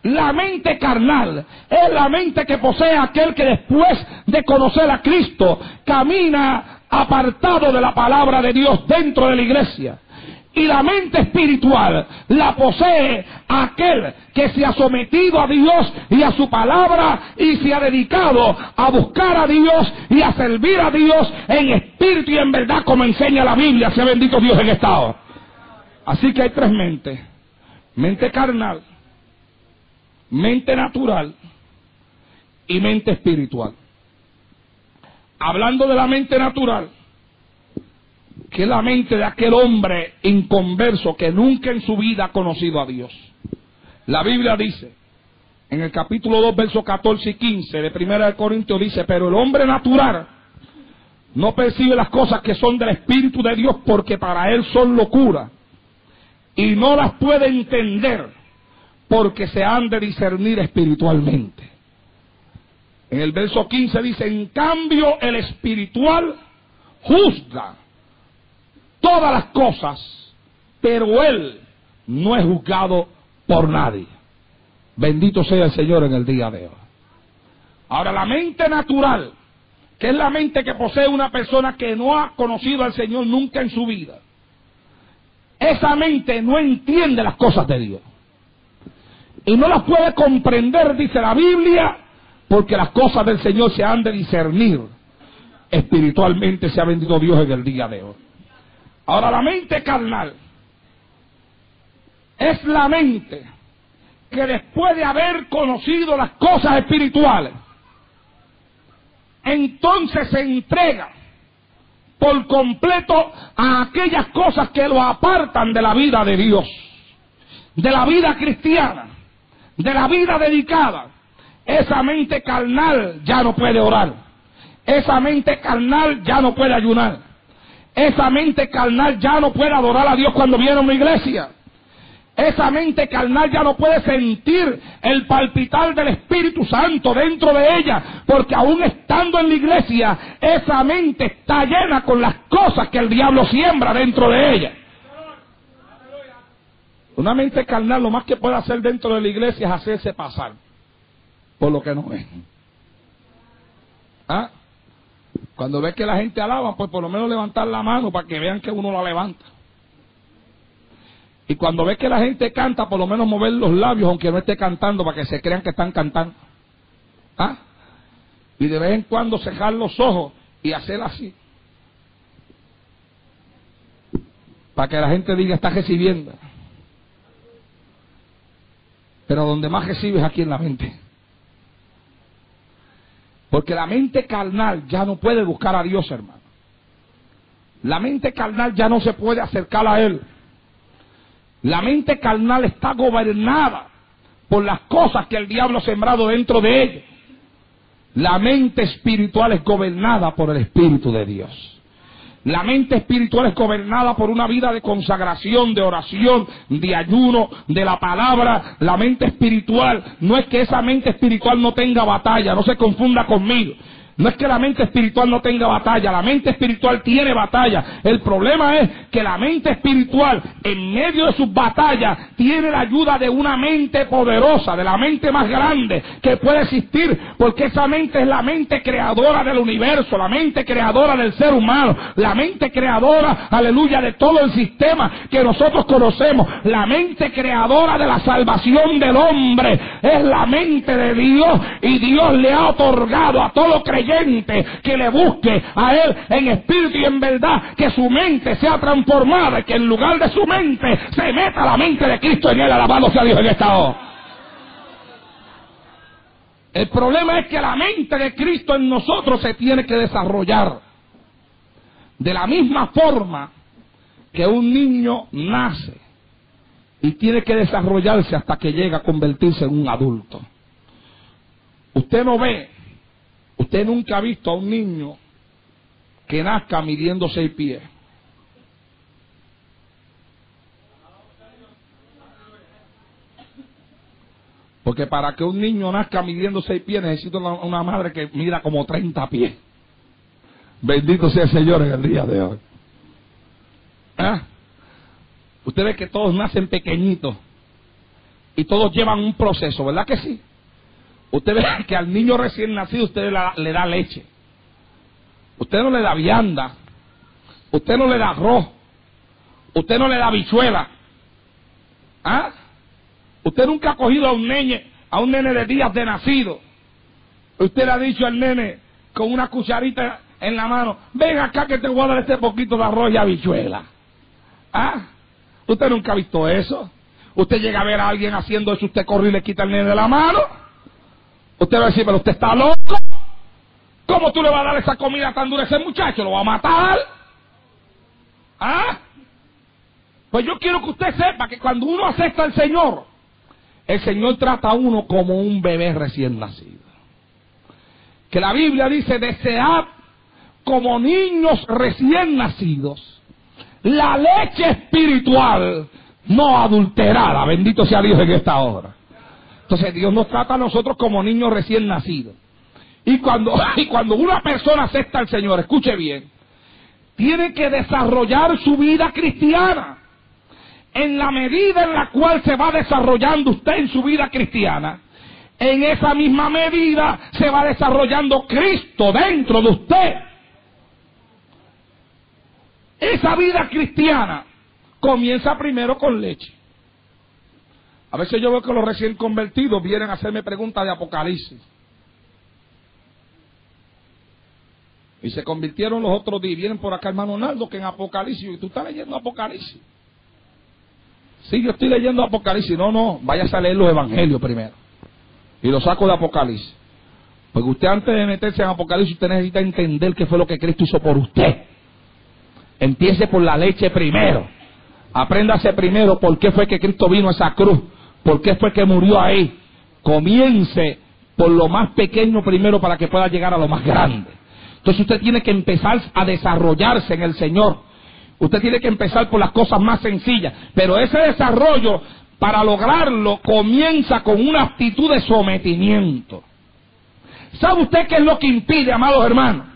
La mente carnal es la mente que posee aquel que después de conocer a Cristo camina apartado de la palabra de Dios dentro de la iglesia. Y la mente espiritual la posee aquel que se ha sometido a Dios y a su palabra y se ha dedicado a buscar a Dios y a servir a Dios en espíritu y en verdad como enseña la Biblia. Sea bendito Dios en estado. Así que hay tres mentes. Mente carnal, mente natural y mente espiritual. Hablando de la mente natural, que la mente de aquel hombre inconverso que nunca en su vida ha conocido a Dios. La Biblia dice, en el capítulo 2, versos 14 y 15 de Primera de Corintios dice, pero el hombre natural no percibe las cosas que son del Espíritu de Dios porque para él son locura y no las puede entender porque se han de discernir espiritualmente. En el verso 15 dice, en cambio el espiritual juzga todas las cosas, pero él no es juzgado por nadie. Bendito sea el Señor en el día de hoy. Ahora, la mente natural, que es la mente que posee una persona que no ha conocido al Señor nunca en su vida, esa mente no entiende las cosas de Dios. Y no las puede comprender, dice la Biblia, porque las cosas del Señor se han de discernir. Espiritualmente se ha bendito Dios en el día de hoy. Ahora la mente carnal es la mente que después de haber conocido las cosas espirituales, entonces se entrega por completo a aquellas cosas que lo apartan de la vida de Dios, de la vida cristiana, de la vida dedicada. Esa mente carnal ya no puede orar. Esa mente carnal ya no puede ayunar. Esa mente carnal ya no puede adorar a Dios cuando viene a una iglesia. Esa mente carnal ya no puede sentir el palpitar del Espíritu Santo dentro de ella, porque aún estando en la iglesia, esa mente está llena con las cosas que el diablo siembra dentro de ella. Una mente carnal lo más que puede hacer dentro de la iglesia es hacerse pasar por lo que no es. ¿Ah? Cuando ve que la gente alaba, pues por lo menos levantar la mano para que vean que uno la levanta. Y cuando ve que la gente canta, por lo menos mover los labios, aunque no esté cantando, para que se crean que están cantando. ¿Ah? Y de vez en cuando cejar los ojos y hacer así. Para que la gente diga, está recibiendo. Pero donde más recibes aquí en la mente. Porque la mente carnal ya no puede buscar a Dios, hermano. La mente carnal ya no se puede acercar a Él. La mente carnal está gobernada por las cosas que el diablo ha sembrado dentro de ella. La mente espiritual es gobernada por el Espíritu de Dios. La mente espiritual es gobernada por una vida de consagración, de oración, de ayuno, de la palabra. La mente espiritual no es que esa mente espiritual no tenga batalla, no se confunda conmigo. No es que la mente espiritual no tenga batalla, la mente espiritual tiene batalla. El problema es que la mente espiritual, en medio de sus batallas, tiene la ayuda de una mente poderosa, de la mente más grande que puede existir, porque esa mente es la mente creadora del universo, la mente creadora del ser humano, la mente creadora, aleluya, de todo el sistema que nosotros conocemos, la mente creadora de la salvación del hombre, es la mente de Dios y Dios le ha otorgado a todo creyente que le busque a Él en espíritu y en verdad, que su mente sea transformada y que en lugar de su mente se meta la mente de Cristo en Él, alabado sea Dios en esta hora. El problema es que la mente de Cristo en nosotros se tiene que desarrollar de la misma forma que un niño nace y tiene que desarrollarse hasta que llega a convertirse en un adulto. Usted no ve Usted nunca ha visto a un niño que nazca midiendo seis pies. Porque para que un niño nazca midiendo seis pies necesita una, madre que mida como 30 pies. Bendito sea el Señor en el día de hoy. ¿Ah? Usted ve que todos nacen pequeñitos y todos llevan un proceso, ¿verdad que sí? Usted ve que al niño recién nacido usted le da leche. Usted no le da vianda. Usted no le da arroz. Usted no le da bichuela. ¿Ah? Usted nunca ha cogido a un nene, a un nene de días de nacido. Usted le ha dicho al nene con una cucharita en la mano, ven acá que te voy a dar este poquito de arroz y habichuela. ¿Ah? Usted nunca ha visto eso. Usted llega a ver a alguien haciendo eso, usted corre y le quita el nene de la mano. Usted va a decir, pero usted está loco. ¿Cómo tú le vas a dar esa comida tan dura a ese muchacho? ¿Lo va a matar? ¿Ah? Pues yo quiero que usted sepa que cuando uno acepta al Señor, el Señor trata a uno como un bebé recién nacido. Que la Biblia dice, desead como niños recién nacidos la leche espiritual no adulterada. Bendito sea Dios en esta hora. Entonces Dios nos trata a nosotros como niños recién nacidos. Y cuando, y cuando una persona acepta al Señor, escuche bien, tiene que desarrollar su vida cristiana. En la medida en la cual se va desarrollando usted en su vida cristiana, en esa misma medida se va desarrollando Cristo dentro de usted. Esa vida cristiana comienza primero con leche. A veces yo veo que los recién convertidos vienen a hacerme preguntas de Apocalipsis. Y se convirtieron los otros días. Vienen por acá, hermano Naldo, que en Apocalipsis. Y tú estás leyendo Apocalipsis. Sí, yo estoy leyendo Apocalipsis. No, no, váyase a leer los evangelios primero. Y lo saco de Apocalipsis. Porque usted antes de meterse en Apocalipsis, usted necesita entender qué fue lo que Cristo hizo por usted. Empiece por la leche primero. Apréndase primero por qué fue que Cristo vino a esa cruz ¿Por qué fue que murió ahí? Comience por lo más pequeño primero para que pueda llegar a lo más grande. Entonces usted tiene que empezar a desarrollarse en el Señor. Usted tiene que empezar por las cosas más sencillas. Pero ese desarrollo, para lograrlo, comienza con una actitud de sometimiento. ¿Sabe usted qué es lo que impide, amados hermanos?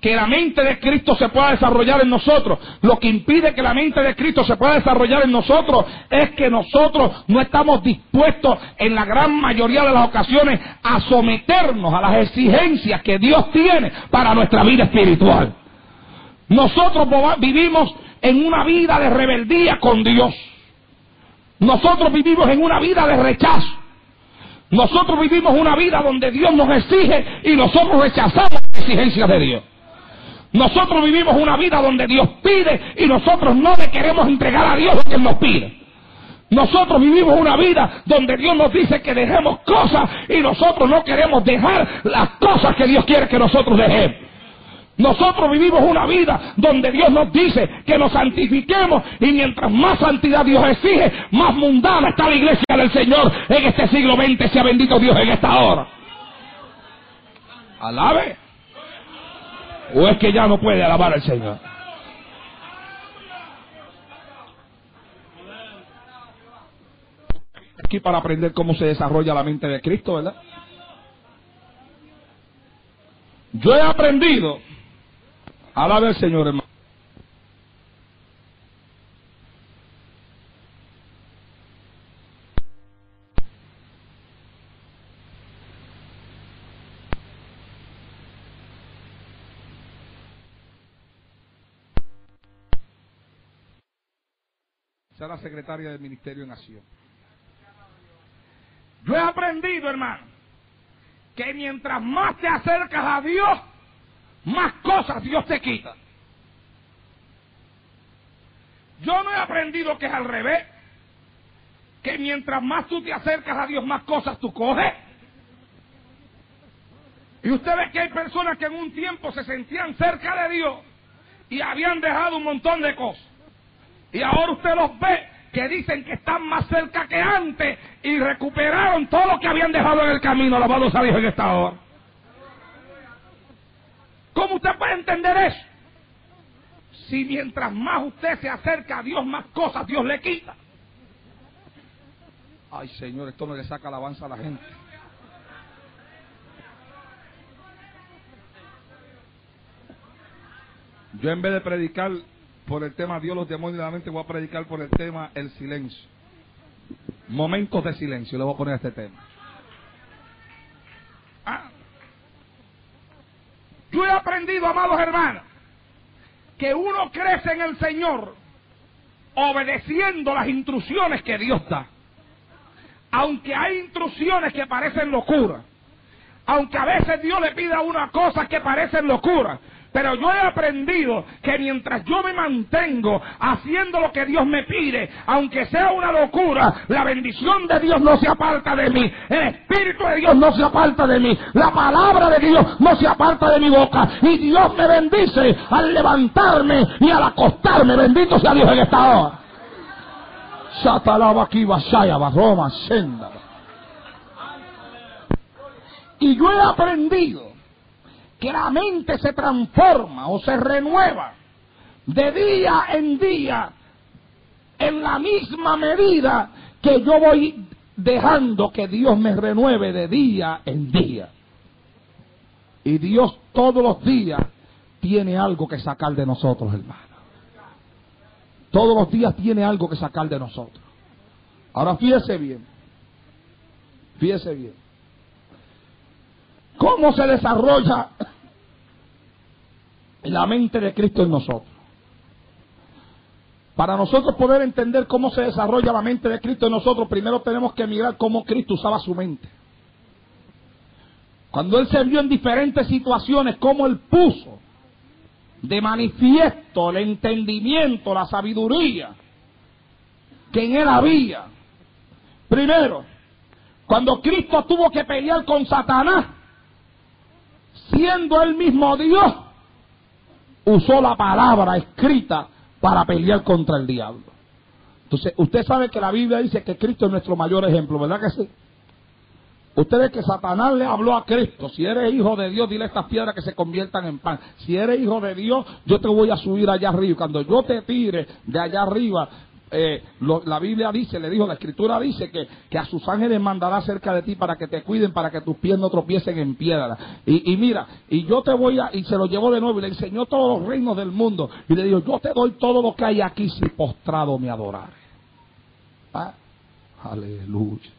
Que la mente de Cristo se pueda desarrollar en nosotros. Lo que impide que la mente de Cristo se pueda desarrollar en nosotros es que nosotros no estamos dispuestos en la gran mayoría de las ocasiones a someternos a las exigencias que Dios tiene para nuestra vida espiritual. Nosotros vivimos en una vida de rebeldía con Dios. Nosotros vivimos en una vida de rechazo. Nosotros vivimos una vida donde Dios nos exige y nosotros rechazamos las exigencias de Dios. Nosotros vivimos una vida donde Dios pide y nosotros no le queremos entregar a Dios lo que nos pide. Nosotros vivimos una vida donde Dios nos dice que dejemos cosas y nosotros no queremos dejar las cosas que Dios quiere que nosotros dejemos. Nosotros vivimos una vida donde Dios nos dice que nos santifiquemos y mientras más santidad Dios exige, más mundana está la iglesia del Señor en este siglo XX. Sea bendito Dios en esta hora. Alabe. ¿O es que ya no puede alabar al Señor? Aquí para aprender cómo se desarrolla la mente de Cristo, ¿verdad? Yo he aprendido, alabe al Señor, hermano. Secretaria del Ministerio en Acción. Yo he aprendido, hermano, que mientras más te acercas a Dios, más cosas Dios te quita. Yo no he aprendido que es al revés, que mientras más tú te acercas a Dios, más cosas tú coges. Y usted ve que hay personas que en un tiempo se sentían cerca de Dios y habían dejado un montón de cosas. Y ahora usted los ve que dicen que están más cerca que antes y recuperaron todo lo que habían dejado en el camino. Alabado sea Dios en esta hora. ¿Cómo usted puede entender eso? Si mientras más usted se acerca a Dios, más cosas Dios le quita. Ay, Señor, esto no le saca alabanza a la gente. Yo en vez de predicar por el tema Dios, los demonios de la mente, voy a predicar por el tema el silencio. Momentos de silencio, le voy a poner este tema. Ah. Yo he aprendido, amados hermanos, que uno crece en el Señor obedeciendo las instrucciones que Dios da. Aunque hay instrucciones que parecen locura, aunque a veces Dios le pida una cosa que parecen locura, pero yo he aprendido que mientras yo me mantengo haciendo lo que Dios me pide, aunque sea una locura, la bendición de Dios no se aparta de mí. El Espíritu de Dios no se aparta de mí. La palabra de Dios no se aparta de mi boca. Y Dios me bendice al levantarme y al acostarme. Bendito sea Dios en esta hora. Y yo he aprendido que la mente se transforma o se renueva de día en día en la misma medida que yo voy dejando que Dios me renueve de día en día. Y Dios todos los días tiene algo que sacar de nosotros, hermano. Todos los días tiene algo que sacar de nosotros. Ahora fíjese bien. Fíjese bien. ¿Cómo se desarrolla la mente de Cristo en nosotros? Para nosotros poder entender cómo se desarrolla la mente de Cristo en nosotros, primero tenemos que mirar cómo Cristo usaba su mente. Cuando Él se vio en diferentes situaciones, cómo Él puso de manifiesto el entendimiento, la sabiduría que en Él había. Primero, cuando Cristo tuvo que pelear con Satanás, siendo él mismo Dios, usó la palabra escrita para pelear contra el diablo. Entonces, usted sabe que la Biblia dice que Cristo es nuestro mayor ejemplo, ¿verdad que sí? Usted ve que Satanás le habló a Cristo. Si eres hijo de Dios, dile a estas piedras que se conviertan en pan. Si eres hijo de Dios, yo te voy a subir allá arriba. Cuando yo te tire de allá arriba, eh, la Biblia dice, le dijo, la Escritura dice que, que, a sus ángeles mandará cerca de ti para que te cuiden, para que tus pies no tropiecen en piedra. Y, mira, y yo te voy a, y se lo llevó de nuevo y le enseñó todos los reinos del mundo. Y le dijo, yo te doy todo lo que hay aquí si postrado me adorar. ¿Ah? Aleluya.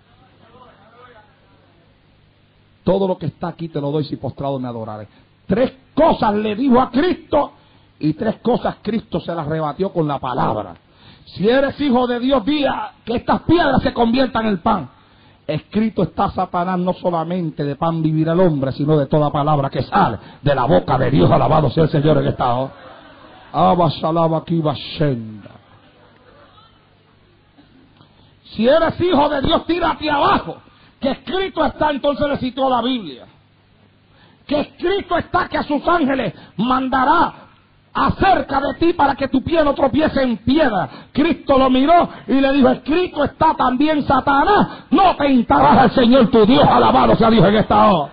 Todo lo que está aquí te lo doy si postrado me adoraré. Tres cosas le dijo a Cristo y tres cosas Cristo se las rebatió con la palabra. Si eres hijo de Dios, diga que estas piedras se conviertan en pan. Escrito está Satanás, no solamente de pan vivir el hombre, sino de toda palabra que sale de la boca de Dios. Alabado sea el Señor en esta hora. Si eres hijo de Dios, tírate abajo. Que escrito está, entonces le citó la Biblia. Que escrito está que a sus ángeles mandará acerca de ti para que tu pie no tropiece en piedra. Cristo lo miró y le dijo, escrito está también Satanás, no tentarás al Señor tu Dios, alabado sea Dios en esta hora.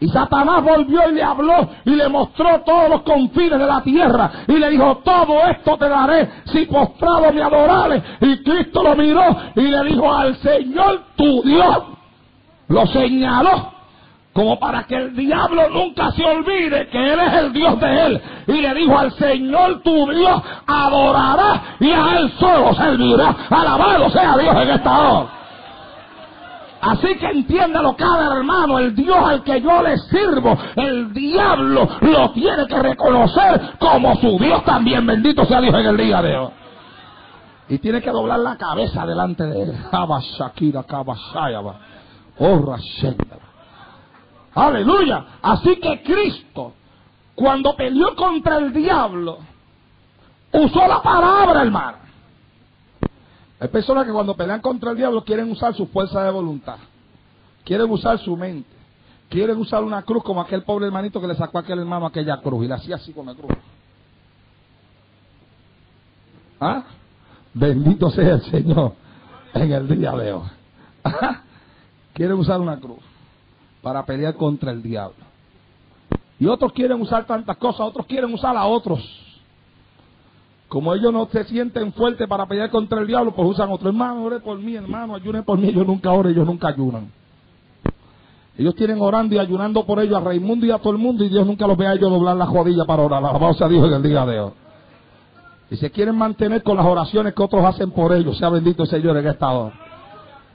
Y Satanás volvió y le habló y le mostró todos los confines de la tierra y le dijo, todo esto te daré si postrado me adorares. Y Cristo lo miró y le dijo al Señor tu Dios. Lo señaló como para que el diablo nunca se olvide que Él es el Dios de Él. Y le dijo al Señor tu Dios, adorará y a Él solo servirá. Alabado sea Dios en esta hora. Así que entiéndalo cada hermano, el Dios al que yo le sirvo, el diablo lo tiene que reconocer como su Dios también, bendito sea Dios en el día de hoy. Y tiene que doblar la cabeza delante de él. Oh, Aleluya. Así que Cristo, cuando peleó contra el diablo, usó la palabra, hermano. Hay personas que cuando pelean contra el diablo quieren usar su fuerza de voluntad. Quieren usar su mente. Quieren usar una cruz como aquel pobre hermanito que le sacó a aquel hermano aquella cruz y le hacía así con la cruz. ¿Ah? Bendito sea el Señor en el día de hoy. Quieren usar una cruz para pelear contra el diablo. Y otros quieren usar tantas cosas, otros quieren usar a otros. Como ellos no se sienten fuertes para pelear contra el diablo, pues usan otro. Hermano, ore por mí, hermano, ayune por mí. Ellos nunca oran, ellos nunca ayunan. Ellos tienen orando y ayunando por ellos a Raimundo y a todo el mundo y Dios nunca los ve a ellos doblar la jodilla para orar. La sea Dios en el día de hoy. Y se quieren mantener con las oraciones que otros hacen por ellos. Sea bendito el Señor en esta hora.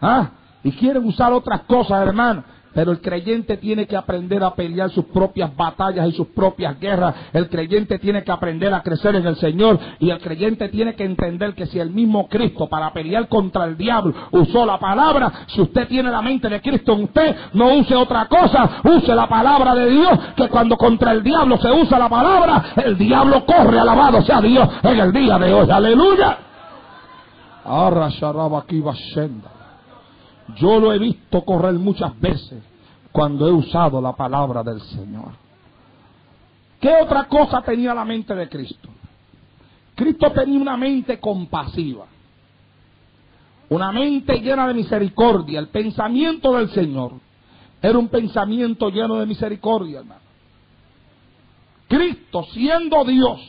¿Ah? Y quieren usar otras cosas, hermano. Pero el creyente tiene que aprender a pelear sus propias batallas y sus propias guerras. El creyente tiene que aprender a crecer en el Señor. Y el creyente tiene que entender que si el mismo Cristo para pelear contra el diablo usó la palabra, si usted tiene la mente de Cristo en usted, no use otra cosa, use la palabra de Dios, que cuando contra el diablo se usa la palabra, el diablo corre, alabado sea Dios en el día de hoy. Aleluya. Yo lo he visto correr muchas veces cuando he usado la palabra del Señor. ¿Qué otra cosa tenía la mente de Cristo? Cristo tenía una mente compasiva, una mente llena de misericordia. El pensamiento del Señor era un pensamiento lleno de misericordia, hermano. Cristo, siendo Dios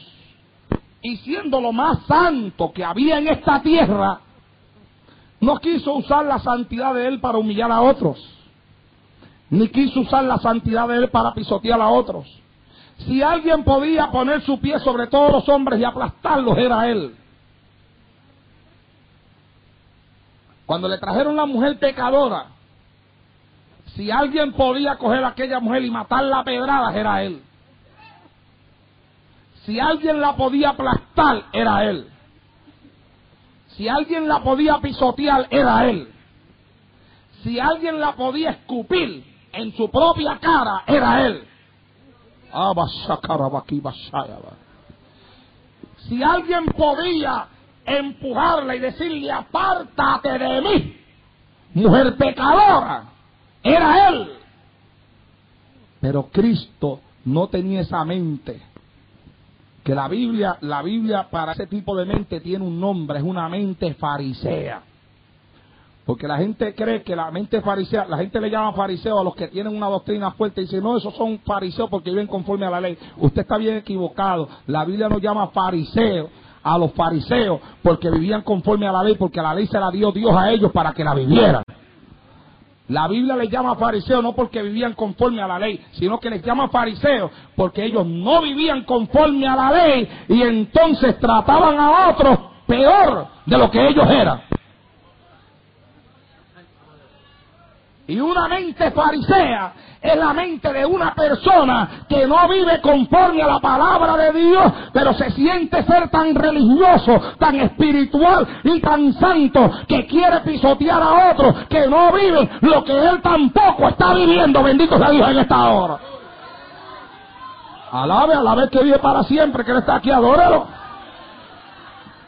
y siendo lo más santo que había en esta tierra, no quiso usar la santidad de Él para humillar a otros, ni quiso usar la santidad de Él para pisotear a otros. Si alguien podía poner su pie sobre todos los hombres y aplastarlos, era Él. Cuando le trajeron la mujer pecadora, si alguien podía coger a aquella mujer y matarla a pedradas, era Él. Si alguien la podía aplastar, era Él. Si alguien la podía pisotear, era él. Si alguien la podía escupir en su propia cara, era él. Si alguien podía empujarla y decirle, apártate de mí, mujer pecadora, era él. Pero Cristo no tenía esa mente que la Biblia, la Biblia para ese tipo de mente tiene un nombre, es una mente farisea. Porque la gente cree que la mente farisea, la gente le llama fariseo a los que tienen una doctrina fuerte y dice, no, esos son fariseos porque viven conforme a la ley. Usted está bien equivocado. La Biblia no llama fariseo a los fariseos porque vivían conforme a la ley, porque la ley se la dio Dios a ellos para que la vivieran. La Biblia les llama fariseos no porque vivían conforme a la ley, sino que les llama fariseos porque ellos no vivían conforme a la ley y entonces trataban a otros peor de lo que ellos eran. Y una mente farisea es la mente de una persona que no vive conforme a la palabra de Dios, pero se siente ser tan religioso, tan espiritual y tan santo que quiere pisotear a otro que no vive lo que él tampoco está viviendo. Bendito sea Dios en esta hora. Alabe a la vez que vive para siempre, que él está aquí, adórelo.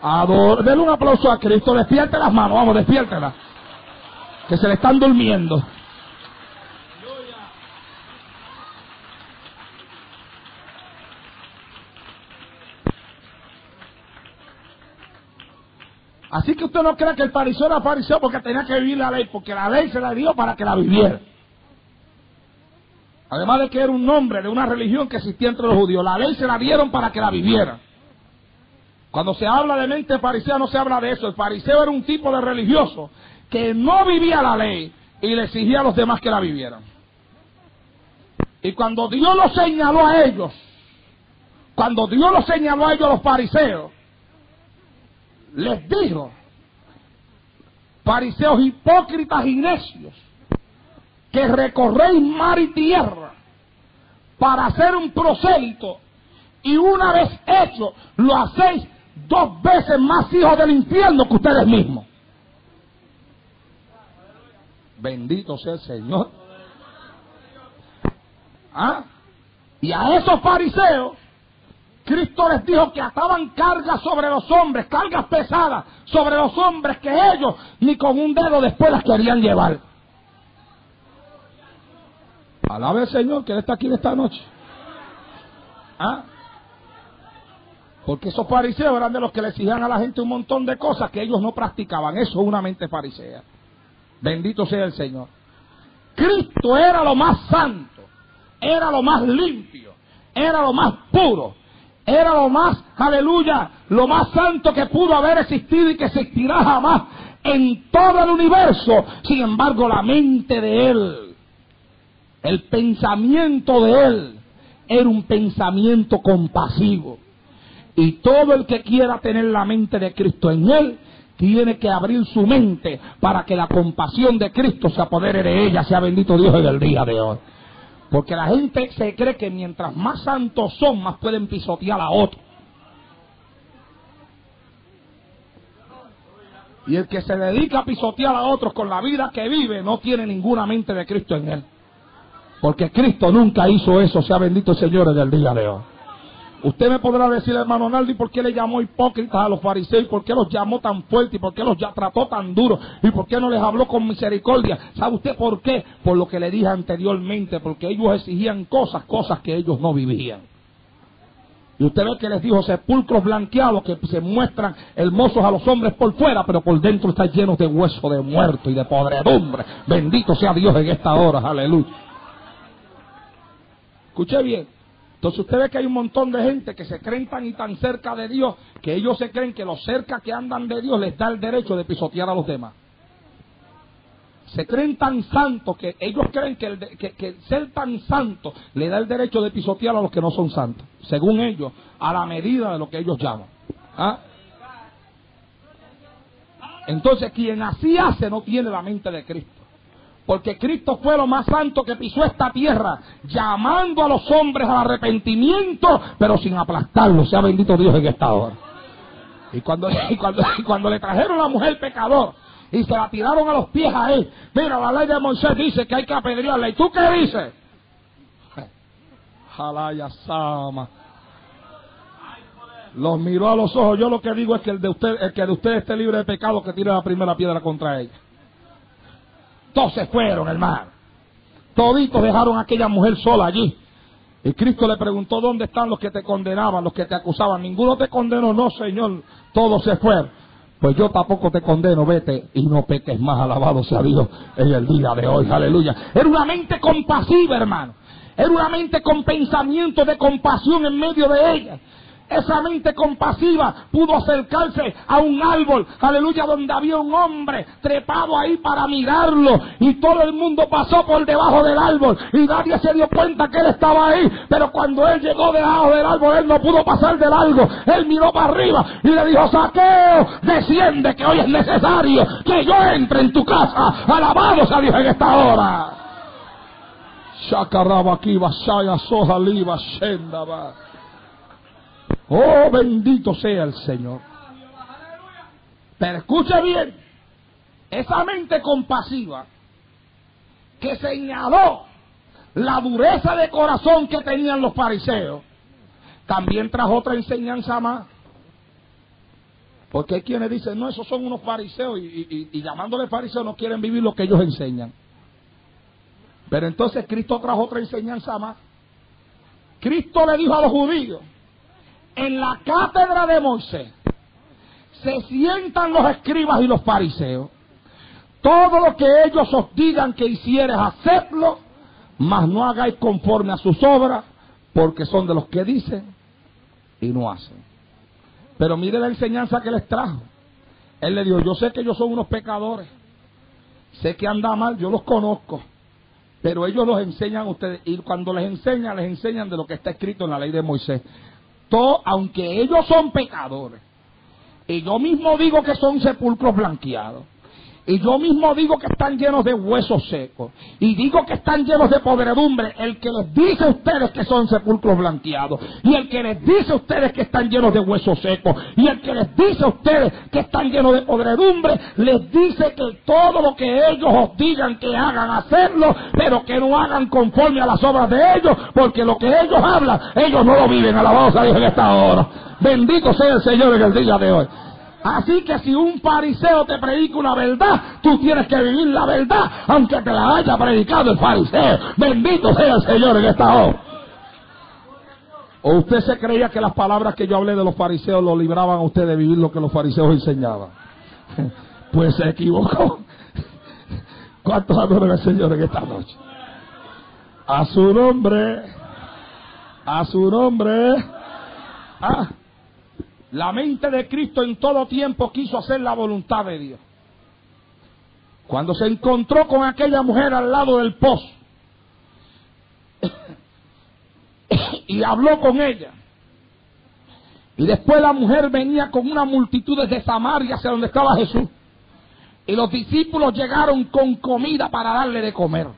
Ador Denle un aplauso a Cristo. Despierte las manos. Vamos, despiértelas. Que se le están durmiendo. Así que usted no crea que el fariseo era fariseo porque tenía que vivir la ley, porque la ley se la dio para que la viviera. Además de que era un nombre de una religión que existía entre los judíos, la ley se la dieron para que la viviera. Cuando se habla de mente farisea no se habla de eso. El fariseo era un tipo de religioso que no vivía la ley y le exigía a los demás que la vivieran. Y cuando Dios lo señaló a ellos, cuando Dios lo señaló a ellos los fariseos, les dijo, fariseos hipócritas y necios, que recorréis mar y tierra para hacer un prosélito y una vez hecho lo hacéis dos veces más hijos del infierno que ustedes mismos. Bendito sea el Señor. ¿Ah? Y a esos fariseos Cristo les dijo que ataban cargas sobre los hombres, cargas pesadas sobre los hombres que ellos ni con un dedo después las querían llevar. Alabe al Señor que Él está aquí en esta noche. ¿Ah? Porque esos fariseos eran de los que le exigían a la gente un montón de cosas que ellos no practicaban. Eso es una mente farisea. Bendito sea el Señor. Cristo era lo más santo, era lo más limpio, era lo más puro, era lo más, aleluya, lo más santo que pudo haber existido y que existirá jamás en todo el universo. Sin embargo, la mente de él, el pensamiento de él, era un pensamiento compasivo. Y todo el que quiera tener la mente de Cristo en él, tiene que abrir su mente para que la compasión de Cristo se apodere de ella. Sea bendito Dios en el día de hoy. Porque la gente se cree que mientras más santos son, más pueden pisotear a otro. Y el que se dedica a pisotear a otros con la vida que vive no tiene ninguna mente de Cristo en él. Porque Cristo nunca hizo eso, sea bendito el Señor del día de hoy. Usted me podrá decir, hermano Naldi, por qué le llamó hipócritas a los fariseos, por qué los llamó tan fuerte, y por qué los trató tan duro, y por qué no les habló con misericordia. ¿Sabe usted por qué? Por lo que le dije anteriormente, porque ellos exigían cosas, cosas que ellos no vivían. Y usted ve que les dijo sepulcros blanqueados que se muestran hermosos a los hombres por fuera, pero por dentro están llenos de hueso de muerto y de podredumbre. Bendito sea Dios en esta hora, aleluya. Escuché bien. Entonces usted ve que hay un montón de gente que se creen tan y tan cerca de Dios que ellos se creen que lo cerca que andan de Dios les da el derecho de pisotear a los demás. Se creen tan santos que ellos creen que, el ser tan santo le da el derecho de pisotear a los que no son santos, según ellos, a la medida de lo que ellos llaman. ¿Ah? Entonces quien así hace no tiene la mente de Cristo. Porque Cristo fue lo más santo que pisó esta tierra, llamando a los hombres al arrepentimiento, pero sin aplastarlos. Sea bendito Dios en esta hora. Y cuando, cuando, cuando le trajeron la mujer pecador y se la tiraron a los pies a él, mira, la ley de Moisés dice que hay que apedrearla. ¿Y tú qué dices? Jalaya Sama. Los miró a los ojos. Yo lo que digo es que el de usted, el que de usted esté libre de pecado, que tire la primera piedra contra ella. Todos se fueron, hermano. Toditos dejaron a aquella mujer sola allí. Y Cristo le preguntó, ¿dónde están los que te condenaban, los que te acusaban? Ninguno te condenó, no, Señor, todos se fueron. Pues yo tampoco te condeno, vete y no peques más, alabado sea Dios en el día de hoy, aleluya. Era una mente compasiva, hermano. Era una mente con pensamiento de compasión en medio de ella. Esa mente compasiva pudo acercarse a un árbol, aleluya, donde había un hombre trepado ahí para mirarlo. Y todo el mundo pasó por debajo del árbol y nadie se dio cuenta que él estaba ahí. Pero cuando él llegó debajo del árbol, él no pudo pasar del árbol. Él miró para arriba y le dijo, saqueo, desciende que hoy es necesario que yo entre en tu casa. Alabado sea Dios en esta hora. Shakaraba aquí, soja Oh, bendito sea el Señor. Pero escuche bien, esa mente compasiva que señaló la dureza de corazón que tenían los fariseos, también trajo otra enseñanza más. Porque hay quienes dicen, no, esos son unos fariseos y, y, y llamándole fariseos no quieren vivir lo que ellos enseñan. Pero entonces Cristo trajo otra enseñanza más. Cristo le dijo a los judíos, en la cátedra de Moisés se sientan los escribas y los fariseos. Todo lo que ellos os digan que hicieres, hacedlo, mas no hagáis conforme a sus obras, porque son de los que dicen y no hacen. Pero mire la enseñanza que les trajo. Él le dijo, yo sé que ellos son unos pecadores, sé que anda mal, yo los conozco, pero ellos los enseñan a ustedes, y cuando les enseñan, les enseñan de lo que está escrito en la ley de Moisés. Aunque ellos son pecadores, y yo mismo digo que son sepulcros blanqueados, y yo mismo digo que están llenos de huesos secos. Y digo que están llenos de podredumbre. El que les dice a ustedes que son sepulcros blanqueados. Y el que les dice a ustedes que están llenos de huesos secos. Y el que les dice a ustedes que están llenos de podredumbre. Les dice que todo lo que ellos os digan que hagan, hacerlo. Pero que no hagan conforme a las obras de ellos. Porque lo que ellos hablan, ellos no lo viven. Alabados a Dios en esta hora. Bendito sea el Señor en el día de hoy. Así que si un fariseo te predica una verdad, tú tienes que vivir la verdad, aunque te la haya predicado el fariseo. Bendito sea el Señor en esta hora. ¿O usted se creía que las palabras que yo hablé de los fariseos lo libraban a usted de vivir lo que los fariseos enseñaban? Pues se equivocó. ¿Cuántos adoran al Señor en esta noche? A su nombre. A su nombre. Ah. La mente de Cristo en todo tiempo quiso hacer la voluntad de Dios. Cuando se encontró con aquella mujer al lado del pozo y habló con ella. Y después la mujer venía con una multitud desde Samaria hacia donde estaba Jesús. Y los discípulos llegaron con comida para darle de comer.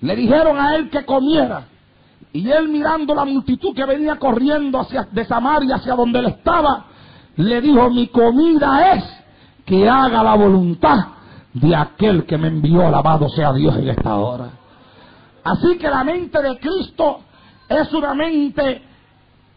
Le dijeron a él que comiera. Y él mirando la multitud que venía corriendo hacia, de Samaria hacia donde él estaba, le dijo, mi comida es que haga la voluntad de aquel que me envió, alabado sea Dios en esta hora. Así que la mente de Cristo es una mente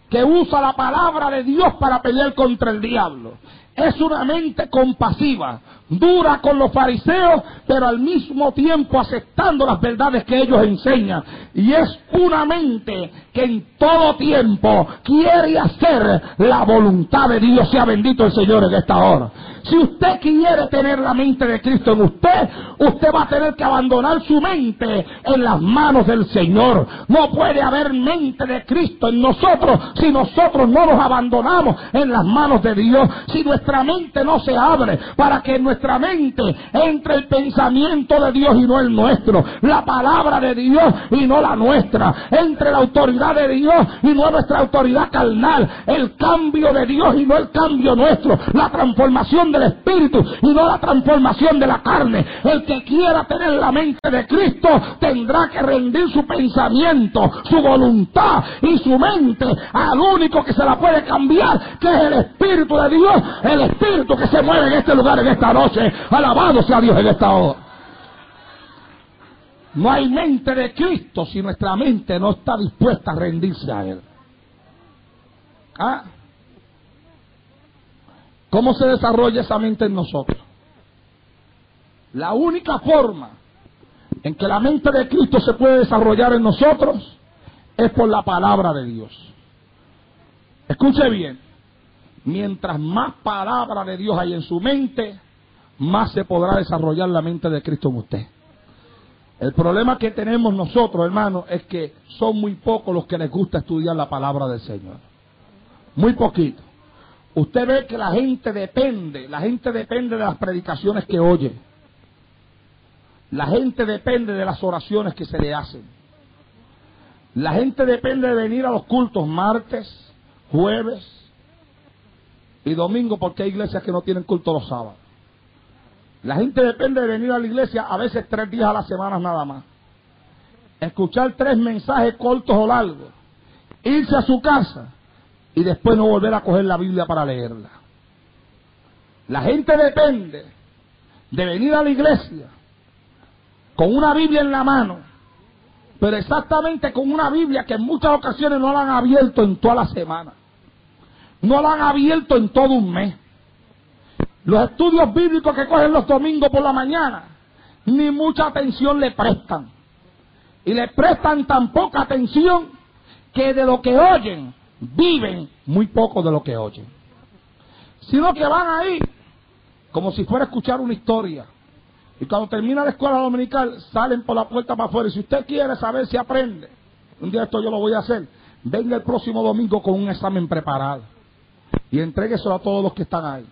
que usa la palabra de Dios para pelear contra el diablo. Es una mente compasiva, dura con los fariseos, pero al mismo tiempo aceptando las verdades que ellos enseñan. Y es una mente que en todo tiempo quiere hacer la voluntad de Dios. Sea bendito el Señor en esta hora. Si usted quiere tener la mente de Cristo en usted, usted va a tener que abandonar su mente en las manos del Señor. No puede haber mente de Cristo en nosotros si nosotros no nos abandonamos en las manos de Dios. Si nuestra mente no se abre para que nuestra nuestra mente entre el pensamiento de Dios y no el nuestro, la palabra de Dios y no la nuestra, entre la autoridad de Dios y no nuestra autoridad carnal, el cambio de Dios y no el cambio nuestro, la transformación del espíritu y no la transformación de la carne. El que quiera tener la mente de Cristo tendrá que rendir su pensamiento, su voluntad y su mente al único que se la puede cambiar, que es el Espíritu de Dios, el Espíritu que se mueve en este lugar en esta noche. Alabado sea Dios en esta hora. No hay mente de Cristo si nuestra mente no está dispuesta a rendirse a Él. ¿Ah? ¿Cómo se desarrolla esa mente en nosotros? La única forma en que la mente de Cristo se puede desarrollar en nosotros es por la palabra de Dios. Escuche bien, mientras más palabra de Dios hay en su mente, más se podrá desarrollar la mente de Cristo en usted. El problema que tenemos nosotros, hermanos, es que son muy pocos los que les gusta estudiar la palabra del Señor. Muy poquito. Usted ve que la gente depende, la gente depende de las predicaciones que oye. La gente depende de las oraciones que se le hacen. La gente depende de venir a los cultos martes, jueves y domingo porque hay iglesias que no tienen culto los sábados. La gente depende de venir a la iglesia a veces tres días a la semana nada más. Escuchar tres mensajes cortos o largos. Irse a su casa y después no volver a coger la Biblia para leerla. La gente depende de venir a la iglesia con una Biblia en la mano, pero exactamente con una Biblia que en muchas ocasiones no la han abierto en toda la semana, no la han abierto en todo un mes. Los estudios bíblicos que cogen los domingos por la mañana, ni mucha atención le prestan. Y le prestan tan poca atención que de lo que oyen, viven muy poco de lo que oyen. Sino que van ahí como si fuera a escuchar una historia. Y cuando termina la escuela dominical, salen por la puerta para afuera. Y si usted quiere saber si aprende, un día esto yo lo voy a hacer, venga el próximo domingo con un examen preparado. Y entrégueselo a todos los que están ahí.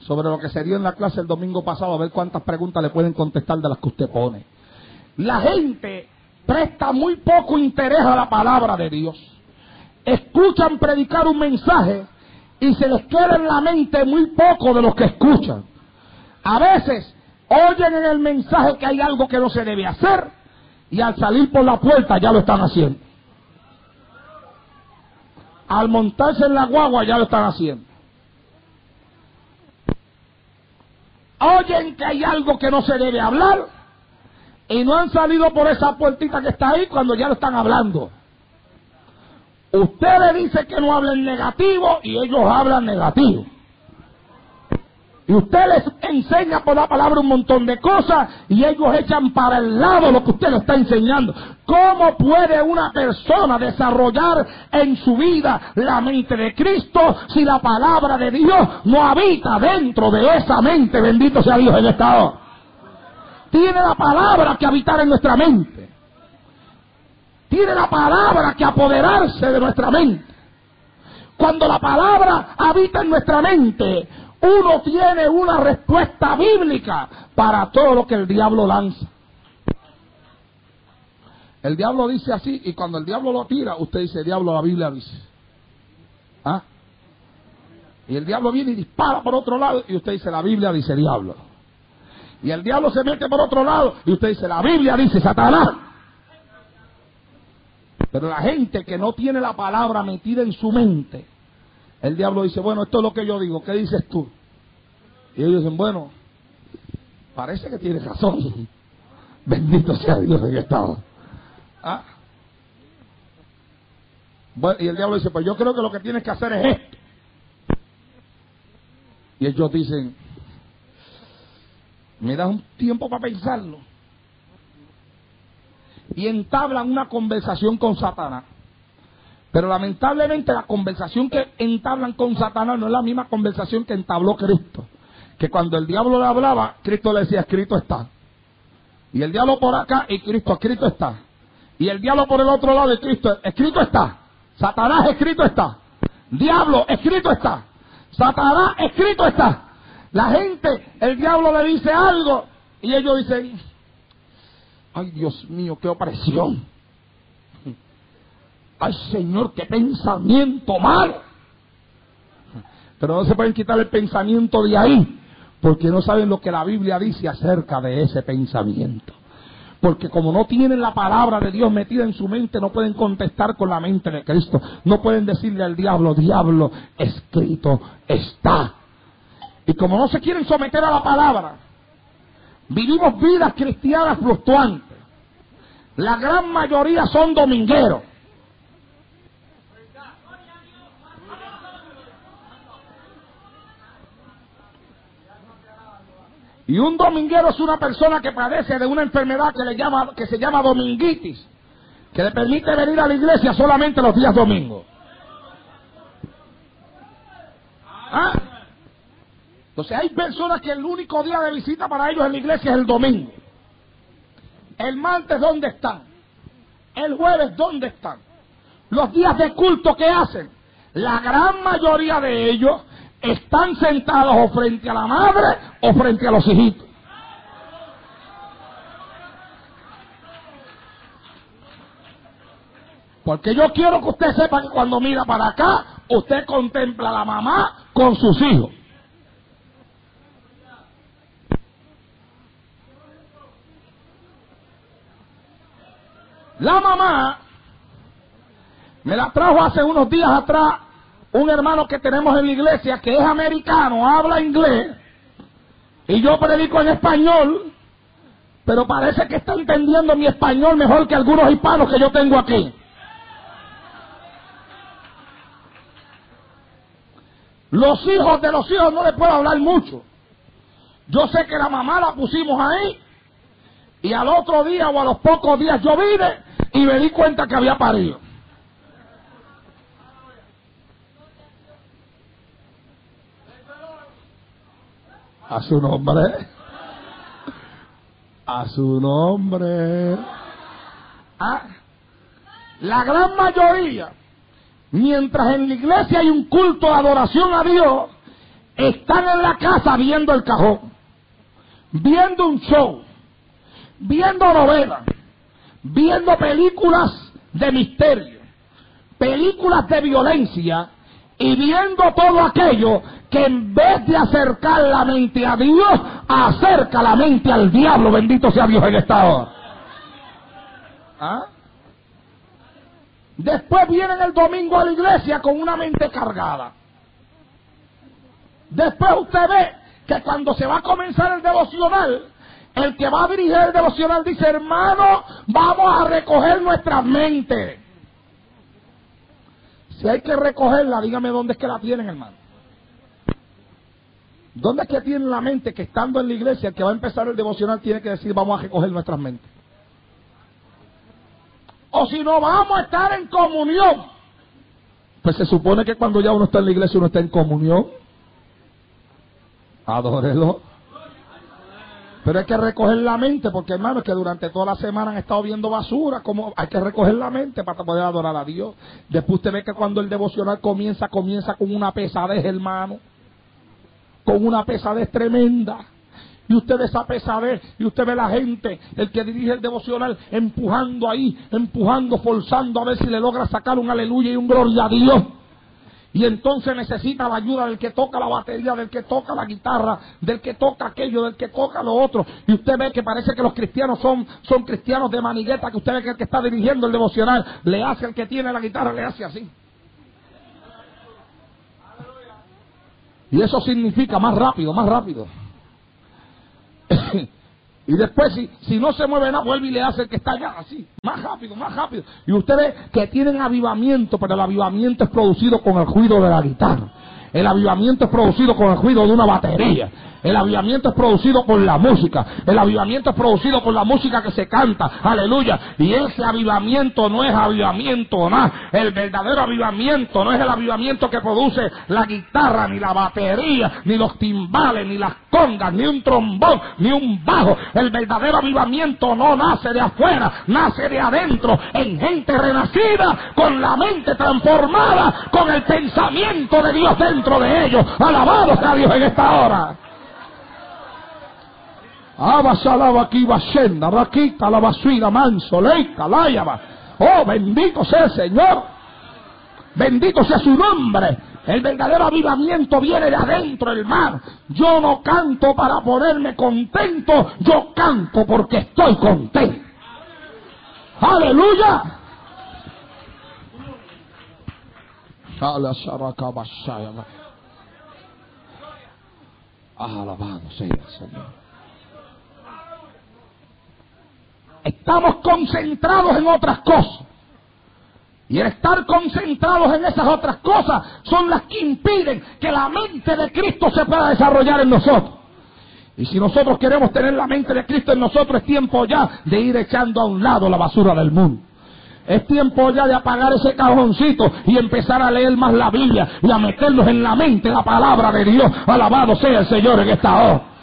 Sobre lo que se dio en la clase el domingo pasado, a ver cuántas preguntas le pueden contestar de las que usted pone. La gente presta muy poco interés a la palabra de Dios. Escuchan predicar un mensaje y se les queda en la mente muy poco de lo que escuchan. A veces oyen en el mensaje que hay algo que no se debe hacer y al salir por la puerta ya lo están haciendo. Al montarse en la guagua ya lo están haciendo. Oyen que hay algo que no se debe hablar y no han salido por esa puertita que está ahí cuando ya lo están hablando. Usted le dice que no hablen negativo y ellos hablan negativo. Y usted les enseña por la palabra un montón de cosas y ellos echan para el lado lo que usted le está enseñando. ¿Cómo puede una persona desarrollar en su vida la mente de Cristo si la palabra de Dios no habita dentro de esa mente? Bendito sea Dios en esta hora. Tiene la palabra que habitar en nuestra mente. Tiene la palabra que apoderarse de nuestra mente. Cuando la palabra habita en nuestra mente, uno tiene una respuesta bíblica para todo lo que el diablo lanza. El diablo dice así y cuando el diablo lo tira, usted dice, diablo, la Biblia dice. ¿Ah? Y el diablo viene y dispara por otro lado y usted dice, la Biblia dice diablo. Y el diablo se mete por otro lado y usted dice, la Biblia dice Satanás. Pero la gente que no tiene la palabra metida en su mente, el diablo dice, bueno, esto es lo que yo digo, ¿qué dices tú? Y ellos dicen, bueno, parece que tienes razón. Bendito sea Dios en estado. ¿Ah? Bueno, y el diablo dice, pues yo creo que lo que tienes que hacer es esto. Y ellos dicen, me das un tiempo para pensarlo. Y entablan una conversación con Satanás. Pero lamentablemente la conversación que entablan con Satanás no es la misma conversación que entabló Cristo que cuando el diablo le hablaba, Cristo le decía, escrito está. Y el diablo por acá y Cristo, escrito está. Y el diablo por el otro lado de Cristo, escrito está. Satanás, escrito está. Diablo, escrito está. Satanás, escrito está. La gente, el diablo le dice algo y ellos dicen, ay Dios mío, qué opresión. Ay Señor, qué pensamiento malo. Pero no se pueden quitar el pensamiento de ahí porque no saben lo que la Biblia dice acerca de ese pensamiento. Porque como no tienen la palabra de Dios metida en su mente, no pueden contestar con la mente de Cristo. No pueden decirle al diablo, diablo, escrito está. Y como no se quieren someter a la palabra, vivimos vidas cristianas fluctuantes. La gran mayoría son domingueros. Y un dominguero es una persona que padece de una enfermedad que, le llama, que se llama dominguitis, que le permite venir a la iglesia solamente los días domingos. ¿Ah? Entonces hay personas que el único día de visita para ellos en la iglesia es el domingo. El martes, ¿dónde están? El jueves, ¿dónde están? Los días de culto que hacen. La gran mayoría de ellos están sentados o frente a la madre o frente a los hijitos. Porque yo quiero que usted sepa que cuando mira para acá, usted contempla a la mamá con sus hijos. La mamá me la trajo hace unos días atrás un hermano que tenemos en la iglesia que es americano, habla inglés, y yo predico en español, pero parece que está entendiendo mi español mejor que algunos hispanos que yo tengo aquí. Los hijos de los hijos no les puedo hablar mucho, Yo sé que la mamá la pusimos ahí y al otro día o a los pocos días yo vine y me di cuenta que había parido. A su nombre. A su nombre. Ah, la gran mayoría, mientras en la iglesia hay un culto de adoración a Dios, están en la casa viendo el cajón, viendo un show, viendo novelas, viendo películas de misterio, películas de violencia y viendo todo aquello que en vez de acercar la mente a Dios, acerca la mente al diablo. Bendito sea Dios en esta hora. ¿Ah? Después vienen el domingo a la iglesia con una mente cargada. Después usted ve que cuando se va a comenzar el devocional, el que va a dirigir el devocional dice, hermano, vamos a recoger nuestra mente. Si hay que recogerla, dígame dónde es que la tienen, hermano. ¿Dónde es que tienen la mente que estando en la iglesia, el que va a empezar el devocional tiene que decir, vamos a recoger nuestras mentes? O si no, vamos a estar en comunión. Pues se supone que cuando ya uno está en la iglesia, uno está en comunión. Adórelo. Pero hay que recoger la mente, porque hermano, es que durante toda la semana han estado viendo basura, como hay que recoger la mente para poder adorar a Dios. Después usted ve que cuando el devocional comienza, comienza con una pesadez, hermano. Con una pesadez tremenda. Y usted ve esa pesadez, y usted ve la gente, el que dirige el devocional, empujando ahí, empujando, forzando a ver si le logra sacar un aleluya y un gloria a Dios. Y entonces necesita la ayuda del que toca la batería, del que toca la guitarra, del que toca aquello, del que toca lo otro. Y usted ve que parece que los cristianos son, son cristianos de manigueta, que usted ve que el que está dirigiendo el devocional le hace al que tiene la guitarra, le hace así. Y eso significa más rápido, más rápido. Y después, si, si no se mueve nada, vuelve y le hace que está allá, así, más rápido, más rápido. Y ustedes que tienen avivamiento, pero el avivamiento es producido con el ruido de la guitarra. El avivamiento es producido con el ruido de una batería. El avivamiento es producido por la música. El avivamiento es producido por la música que se canta. Aleluya. Y ese avivamiento no es avivamiento nada. El verdadero avivamiento no es el avivamiento que produce la guitarra, ni la batería, ni los timbales, ni las congas, ni un trombón, ni un bajo. El verdadero avivamiento no nace de afuera, nace de adentro, en gente renacida, con la mente transformada, con el pensamiento de Dios dentro de ellos. Alabado sea Dios en esta hora. Abasalaba aquí raquita la basuira manso, leica. Oh, bendito sea el Señor. Bendito sea su nombre. El verdadero avivamiento viene de adentro, hermano. Yo no canto para ponerme contento, yo canto porque estoy contento. Aleluya. Alabado sea el Señor. Estamos concentrados en otras cosas. Y el estar concentrados en esas otras cosas son las que impiden que la mente de Cristo se pueda desarrollar en nosotros. Y si nosotros queremos tener la mente de Cristo en nosotros, es tiempo ya de ir echando a un lado la basura del mundo. Es tiempo ya de apagar ese cajoncito y empezar a leer más la Biblia y a meternos en la mente la palabra de Dios. Alabado sea el Señor en esta hora.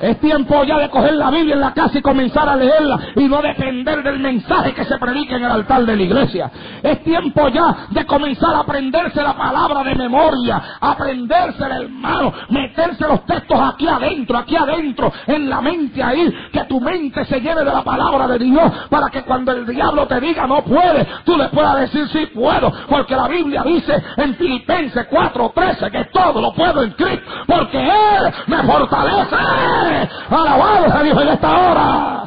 Es tiempo ya de coger la Biblia en la casa y comenzar a leerla y no depender del mensaje que se predica en el altar de la iglesia. Es tiempo ya de comenzar a aprenderse la palabra de memoria, aprenderse el hermano, meterse los textos aquí adentro, aquí adentro, en la mente ahí, que tu mente se llene de la palabra de Dios para que cuando el diablo te diga no puede, tú le puedas decir sí puedo, porque la Biblia dice en Filipenses 4:13 que todo lo puedo en Cristo, porque Él me fortalece. Alabado a Dios en esta hora.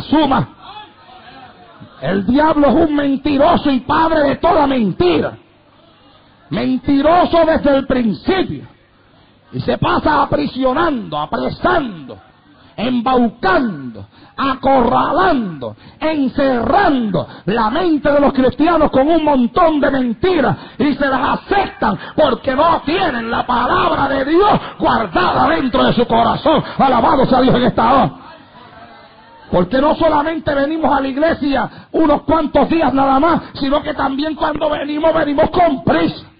Suma. El diablo es un mentiroso y padre de toda mentira. Mentiroso desde el principio. Y se pasa aprisionando, apresando embaucando, acorralando, encerrando la mente de los cristianos con un montón de mentiras y se las aceptan porque no tienen la palabra de Dios guardada dentro de su corazón. Alabado sea Dios en esta hora. Porque no solamente venimos a la iglesia unos cuantos días nada más, sino que también cuando venimos, venimos con prisa.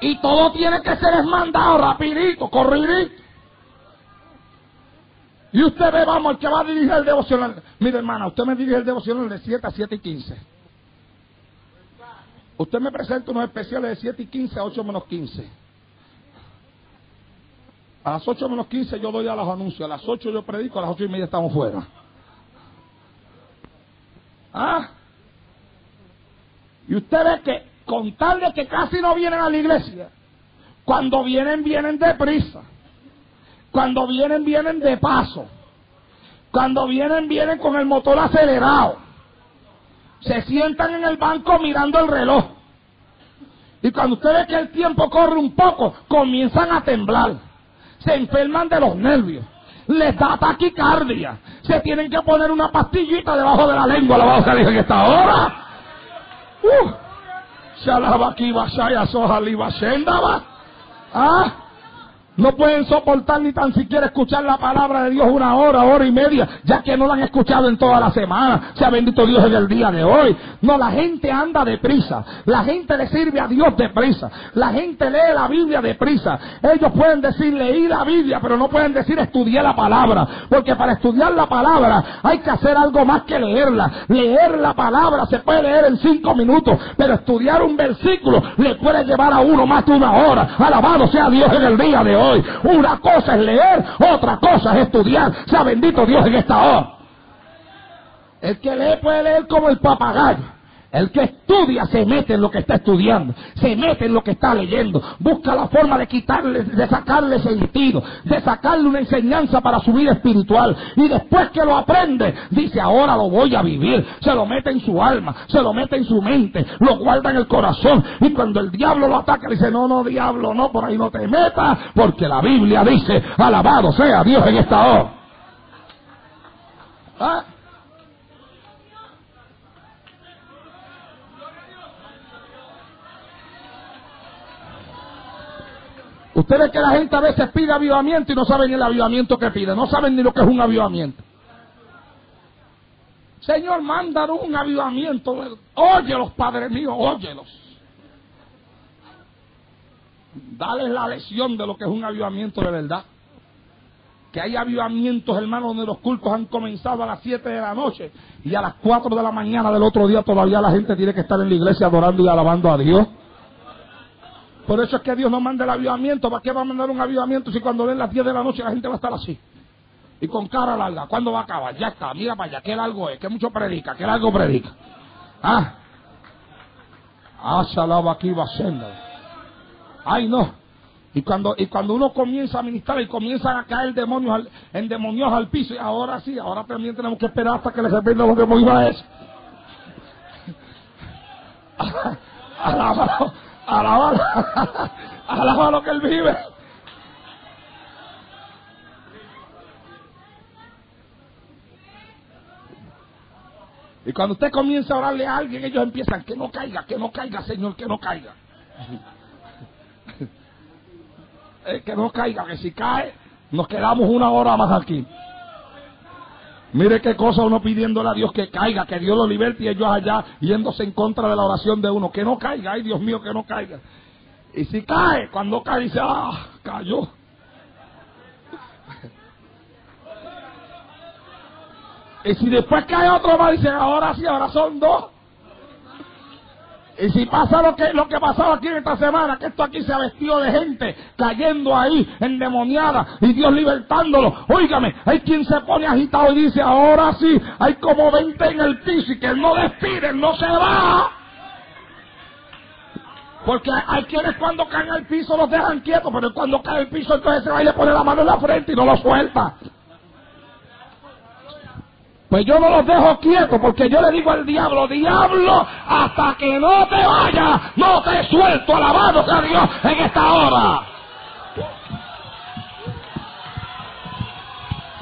Y todo tiene que ser mandado rapidito, corridito. Y usted ve, vamos, el que va a dirigir el devocional. Mire, hermana, usted me dirige el devocional de 7 a 7 y 15. Usted me presenta unos especiales de 7 y 15 a 8 menos 15. A las 8 menos 15 yo doy a los anuncios. A las 8 yo predico, a las 8 y media estamos fuera. ¿Ah? Y usted ve que con tal de que casi no vienen a la iglesia, cuando vienen, vienen deprisa. Cuando vienen, vienen de paso. Cuando vienen, vienen con el motor acelerado. Se sientan en el banco mirando el reloj. Y cuando usted ve que el tiempo corre un poco, comienzan a temblar. Se enferman de los nervios. Les da taquicardia. Se tienen que poner una pastillita debajo de la lengua. La vamos a decir en esta hora. Uh. ¿Ah? No pueden soportar ni tan siquiera escuchar la palabra de Dios una hora, hora y media, ya que no la han escuchado en toda la semana. Sea bendito Dios en el día de hoy. No, la gente anda deprisa. La gente le sirve a Dios deprisa. La gente lee la Biblia deprisa. Ellos pueden decir leí la Biblia, pero no pueden decir estudié la palabra. Porque para estudiar la palabra hay que hacer algo más que leerla. Leer la palabra se puede leer en cinco minutos, pero estudiar un versículo le puede llevar a uno más de una hora. Alabado sea Dios en el día de hoy. Una cosa es leer, otra cosa es estudiar. Sea bendito Dios en esta hora. El que lee puede leer como el papagayo. El que estudia se mete en lo que está estudiando, se mete en lo que está leyendo, busca la forma de quitarle, de sacarle sentido, de sacarle una enseñanza para su vida espiritual. Y después que lo aprende, dice, ahora lo voy a vivir. Se lo mete en su alma, se lo mete en su mente, lo guarda en el corazón. Y cuando el diablo lo ataca, dice, no, no, diablo, no, por ahí no te metas, porque la Biblia dice, alabado sea Dios en esta hora. ¿Ah? Ustedes que la gente a veces pide avivamiento y no saben ni el avivamiento que pide, no saben ni lo que es un avivamiento. Señor, mándanos un avivamiento. Óyelos, Padre mío, óyelos. Dale la lección de lo que es un avivamiento de verdad. Que hay avivamientos, hermanos, donde los cultos han comenzado a las 7 de la noche y a las 4 de la mañana del otro día todavía la gente tiene que estar en la iglesia adorando y alabando a Dios. Por eso es que Dios no manda el avivamiento. ¿Para qué va a mandar un avivamiento si cuando den las 10 de la noche la gente va a estar así? Y con cara larga. ¿Cuándo va a acabar? Ya está. Mira para allá. ¿Qué largo es? ¿Qué mucho predica? ¿Qué largo predica? Ah. Ah, salaba aquí va Ay, no. Y cuando, y cuando uno comienza a ministrar y comienzan a caer demonios al, en demonios al piso, y ahora sí, ahora también tenemos que esperar hasta que les repita los demonios a eso. Alabalo. Alaba lo que Él vive. Y cuando usted comienza a orarle a alguien, ellos empiezan, que no caiga, que no caiga, Señor, que no caiga. Eh, que no caiga, que si cae, nos quedamos una hora más aquí. Mire qué cosa uno pidiéndole a Dios que caiga, que Dios lo liberte y ellos allá yéndose en contra de la oración de uno. Que no caiga, ay Dios mío, que no caiga. Y si cae, cuando cae dice, ah, cayó. Y si después cae otro más, dice, ahora sí, ahora son dos. Y si pasa lo que, lo que pasaba aquí en esta semana, que esto aquí se ha vestido de gente cayendo ahí, endemoniada, y Dios libertándolo. Óigame, hay quien se pone agitado y dice, ahora sí, hay como 20 en el piso y que no despiden, no se va. Porque hay quienes cuando caen al piso los dejan quietos, pero cuando cae al piso entonces se va y le pone la mano en la frente y no lo suelta. Pues yo no los dejo quietos porque yo le digo al diablo, diablo, hasta que no te vayas, no te suelto, alabado sea Dios en esta hora.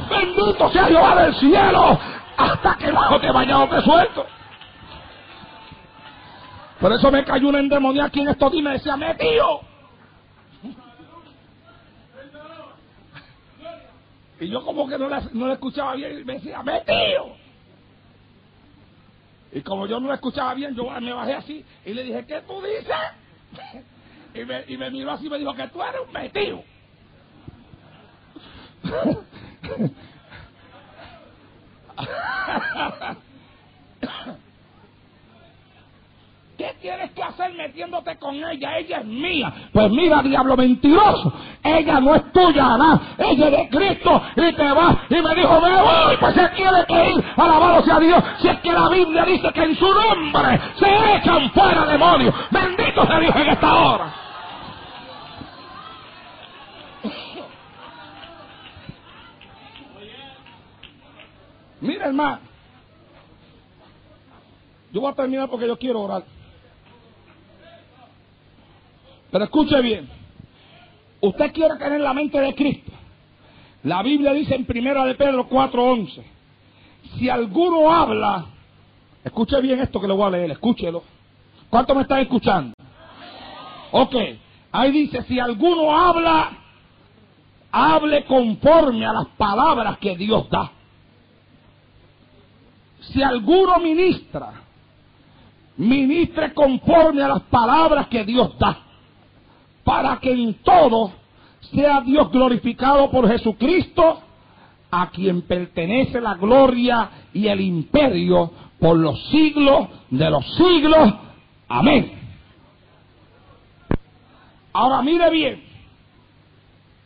Bendito sea Jehová del cielo, hasta que no te vayas, no te suelto. Por eso me cayó una endemonia aquí en estos días y me decía, metido. Y yo como que no le, no le escuchaba bien y me decía, metido. Y como yo no le escuchaba bien, yo me bajé así y le dije, ¿qué tú dices? Y me, y me miró así y me dijo que tú eres un metido. ¿Qué tienes que hacer metiéndote con ella? Ella es mía. Pues mira, diablo mentiroso. Ella no es tuya, nada. Ella es de Cristo. Y te va. Y me dijo, me voy. Pues se tiene que ir. Alabado sea Dios. Si es que la Biblia dice que en su nombre se echan fuera demonios. Bendito sea Dios en esta hora. Mira, hermano. Yo voy a terminar porque yo quiero orar. Pero escuche bien. Usted quiere tener la mente de Cristo. La Biblia dice en primera de Pedro 4:11. Si alguno habla, escuche bien esto que le voy a leer, escúchelo. ¿Cuánto me están escuchando? Ok, ahí dice, si alguno habla, hable conforme a las palabras que Dios da. Si alguno ministra, ministre conforme a las palabras que Dios da para que en todo sea Dios glorificado por Jesucristo, a quien pertenece la gloria y el imperio por los siglos de los siglos. Amén. Ahora mire bien,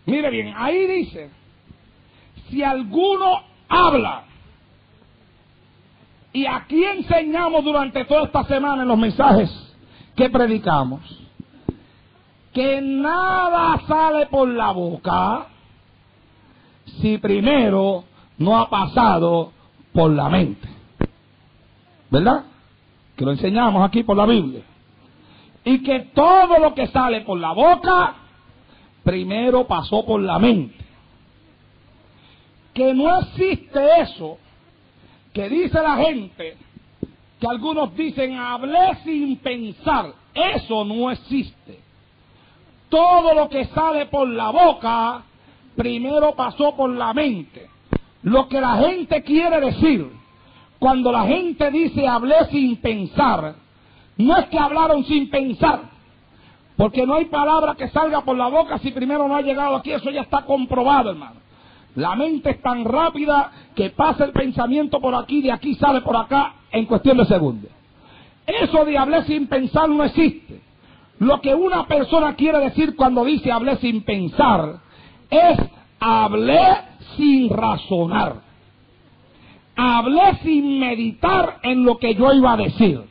mire bien, ahí dice, si alguno habla, y aquí enseñamos durante toda esta semana en los mensajes que predicamos, que nada sale por la boca si primero no ha pasado por la mente. ¿Verdad? Que lo enseñamos aquí por la Biblia. Y que todo lo que sale por la boca, primero pasó por la mente. Que no existe eso que dice la gente, que algunos dicen hablé sin pensar. Eso no existe todo lo que sale por la boca, primero pasó por la mente. Lo que la gente quiere decir, cuando la gente dice hablé sin pensar, no es que hablaron sin pensar, porque no hay palabra que salga por la boca si primero no ha llegado aquí, eso ya está comprobado, hermano. La mente es tan rápida que pasa el pensamiento por aquí, de aquí sale por acá en cuestión de segundos. Eso de hablé sin pensar no existe. Lo que una persona quiere decir cuando dice hablé sin pensar es hablé sin razonar. Hablé sin meditar en lo que yo iba a decir.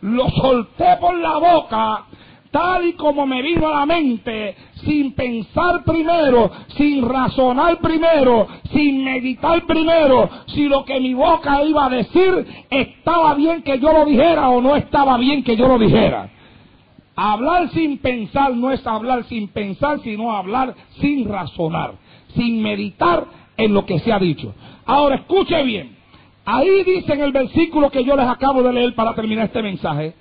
Lo solté por la boca tal y como me vino a la mente, sin pensar primero, sin razonar primero, sin meditar primero, si lo que mi boca iba a decir estaba bien que yo lo dijera o no estaba bien que yo lo dijera. Hablar sin pensar no es hablar sin pensar, sino hablar sin razonar, sin meditar en lo que se ha dicho. Ahora escuche bien. Ahí dice en el versículo que yo les acabo de leer para terminar este mensaje,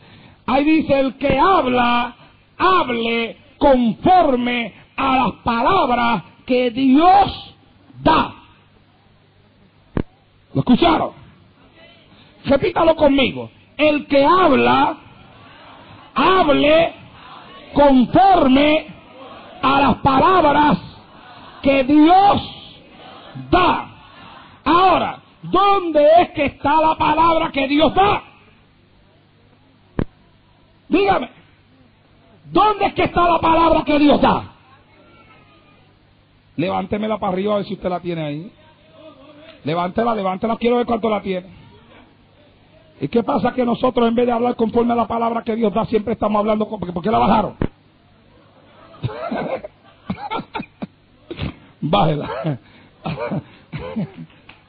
ahí dice el que habla, hable conforme a las palabras que Dios da. ¿Lo escucharon? Repítalo conmigo. El que habla, hable conforme a las palabras que Dios da. Ahora, ¿dónde es que está la palabra que Dios da? Dígame, ¿dónde es que está la palabra que Dios da? Levántemela para arriba a ver si usted la tiene ahí. Levántela, levántela, quiero ver cuánto la tiene. ¿Y qué pasa que nosotros en vez de hablar conforme a la palabra que Dios da, siempre estamos hablando con... ¿Por qué la bajaron? Bájela.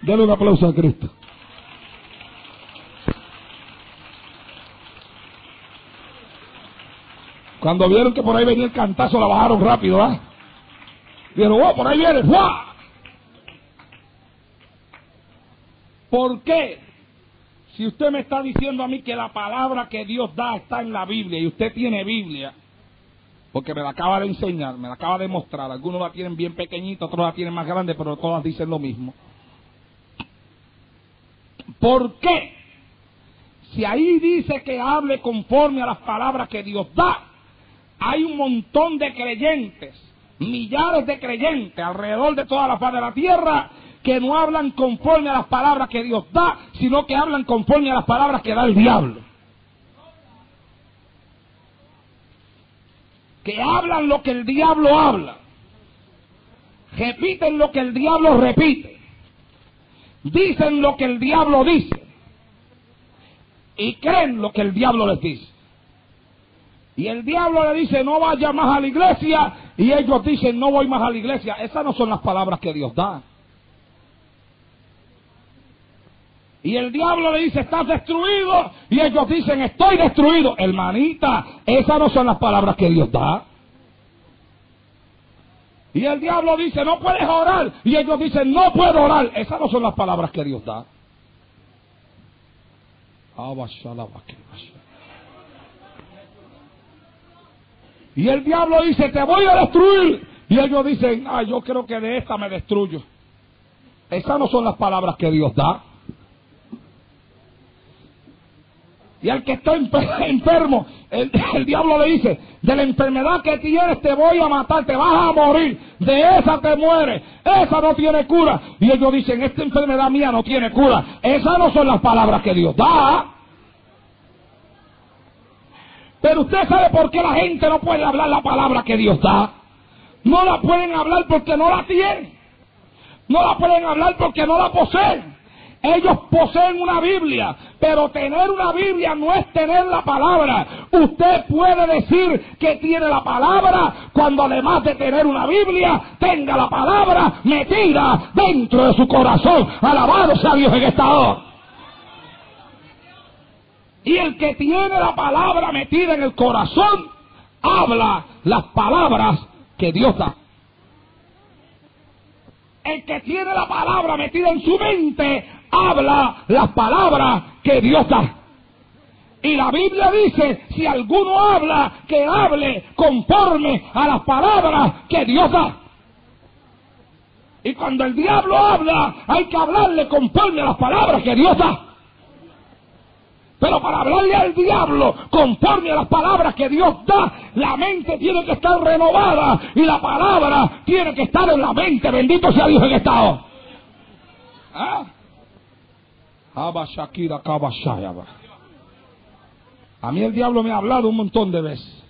Dale un aplauso a Cristo. Cuando vieron que por ahí venía el cantazo, la bajaron rápido, ¿ah? ¿eh? Dijeron, oh, por ahí viene, ¡fua! ¿Por qué? Si usted me está diciendo a mí que la palabra que Dios da está en la Biblia y usted tiene Biblia, porque me la acaba de enseñar, me la acaba de mostrar, algunos la tienen bien pequeñita, otros la tienen más grande, pero todas dicen lo mismo. ¿Por qué? Si ahí dice que hable conforme a las palabras que Dios da, hay un montón de creyentes, millares de creyentes alrededor de toda la faz de la tierra que no hablan conforme a las palabras que Dios da, sino que hablan conforme a las palabras que da el diablo. Que hablan lo que el diablo habla. Repiten lo que el diablo repite. Dicen lo que el diablo dice. Y creen lo que el diablo les dice. Y el diablo le dice, no vaya más a la iglesia. Y ellos dicen, no voy más a la iglesia. Esas no son las palabras que Dios da. Y el diablo le dice, estás destruido. Y ellos dicen, estoy destruido. Hermanita, esas no son las palabras que Dios da. Y el diablo dice, no puedes orar. Y ellos dicen, no puedo orar. Esas no son las palabras que Dios da. Y el diablo dice, te voy a destruir. Y ellos dicen, ah, yo creo que de esta me destruyo. Esas no son las palabras que Dios da. Y al que está enfermo, el, diablo le dice, de la enfermedad que tienes te voy a matar, te vas a morir, de esa te mueres, esa no tiene cura. Y ellos dicen, esta enfermedad mía no tiene cura. Esas no son las palabras que Dios da. Pero usted sabe por qué la gente no puede hablar la palabra que Dios da. No la pueden hablar porque no la tienen. No la pueden hablar porque no la poseen. Ellos poseen una Biblia, pero tener una Biblia no es tener la palabra. Usted puede decir que tiene la palabra cuando además de tener una Biblia, tenga la palabra metida dentro de su corazón. Alabado sea Dios en esta hora. Y el que tiene la palabra metida en el corazón, habla las palabras que Dios da. El que tiene la palabra metida en su mente, habla las palabras que Dios da. Y la Biblia dice, si alguno habla, que hable conforme a las palabras que Dios da. Y cuando el diablo habla, hay que hablarle conforme a las palabras que Dios da. Pero para hablarle al diablo conforme a las palabras que Dios da, la mente tiene que estar renovada y la palabra tiene que estar en la mente. Bendito sea Dios en estado. ¿Ah? A mí el diablo me ha hablado un montón de veces.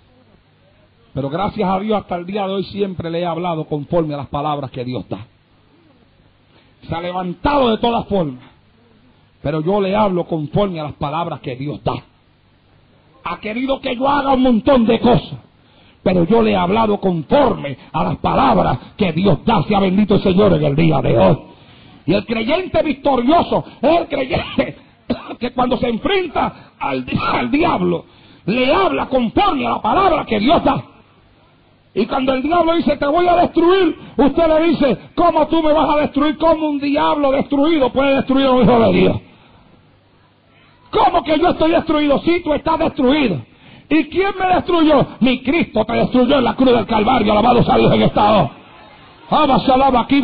Pero gracias a Dios hasta el día de hoy siempre le he hablado conforme a las palabras que Dios da. Se ha levantado de todas formas. Pero yo le hablo conforme a las palabras que Dios da. Ha querido que yo haga un montón de cosas. Pero yo le he hablado conforme a las palabras que Dios da. Sea bendito el Señor en el día de hoy. Y el creyente victorioso es el creyente que cuando se enfrenta al, diablo, le habla conforme a la palabra que Dios da. Y cuando el diablo dice, te voy a destruir, usted le dice, ¿cómo tú me vas a destruir? ¿Cómo un diablo destruido puede destruir a un hijo de Dios? ¿Cómo que yo estoy destruido? Si tú estás destruido. ¿Y quién me destruyó? Mi Cristo te destruyó en la cruz del Calvario. Alabado sea Dios en esta hora. aquí,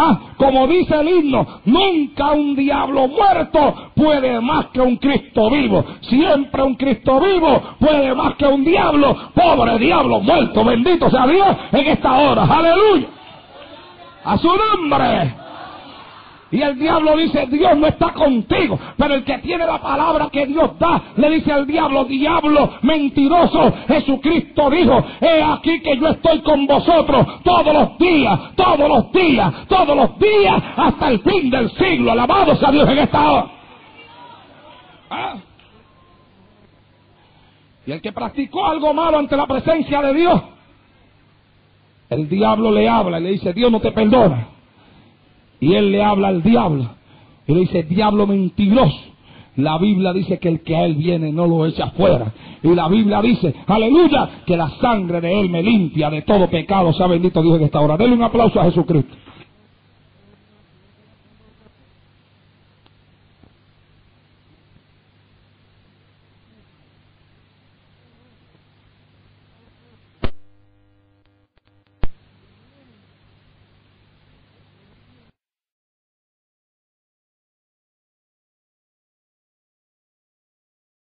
Ah, como dice el himno, nunca un diablo muerto puede más que un Cristo vivo. Siempre un Cristo vivo puede más que un diablo. Pobre diablo muerto, bendito sea Dios en esta hora. Aleluya. A su nombre. Y el diablo dice, Dios no está contigo. Pero el que tiene la palabra que Dios da, le dice al diablo, diablo mentiroso. Jesucristo dijo, he aquí que yo estoy con vosotros todos los días, todos los días, todos los días, hasta el fin del siglo. Alabado sea Dios en esta hora. ¿Ah? Y el que practicó algo malo ante la presencia de Dios, el diablo le habla y le dice, Dios no te perdona. Y él le habla al diablo. Y le dice, diablo mentiroso. La Biblia dice que el que a Él viene no lo echa afuera. Y la Biblia dice, aleluya, que la sangre de Él me limpia de todo pecado. Sea bendito Dios en esta hora. Denle un aplauso a Jesucristo.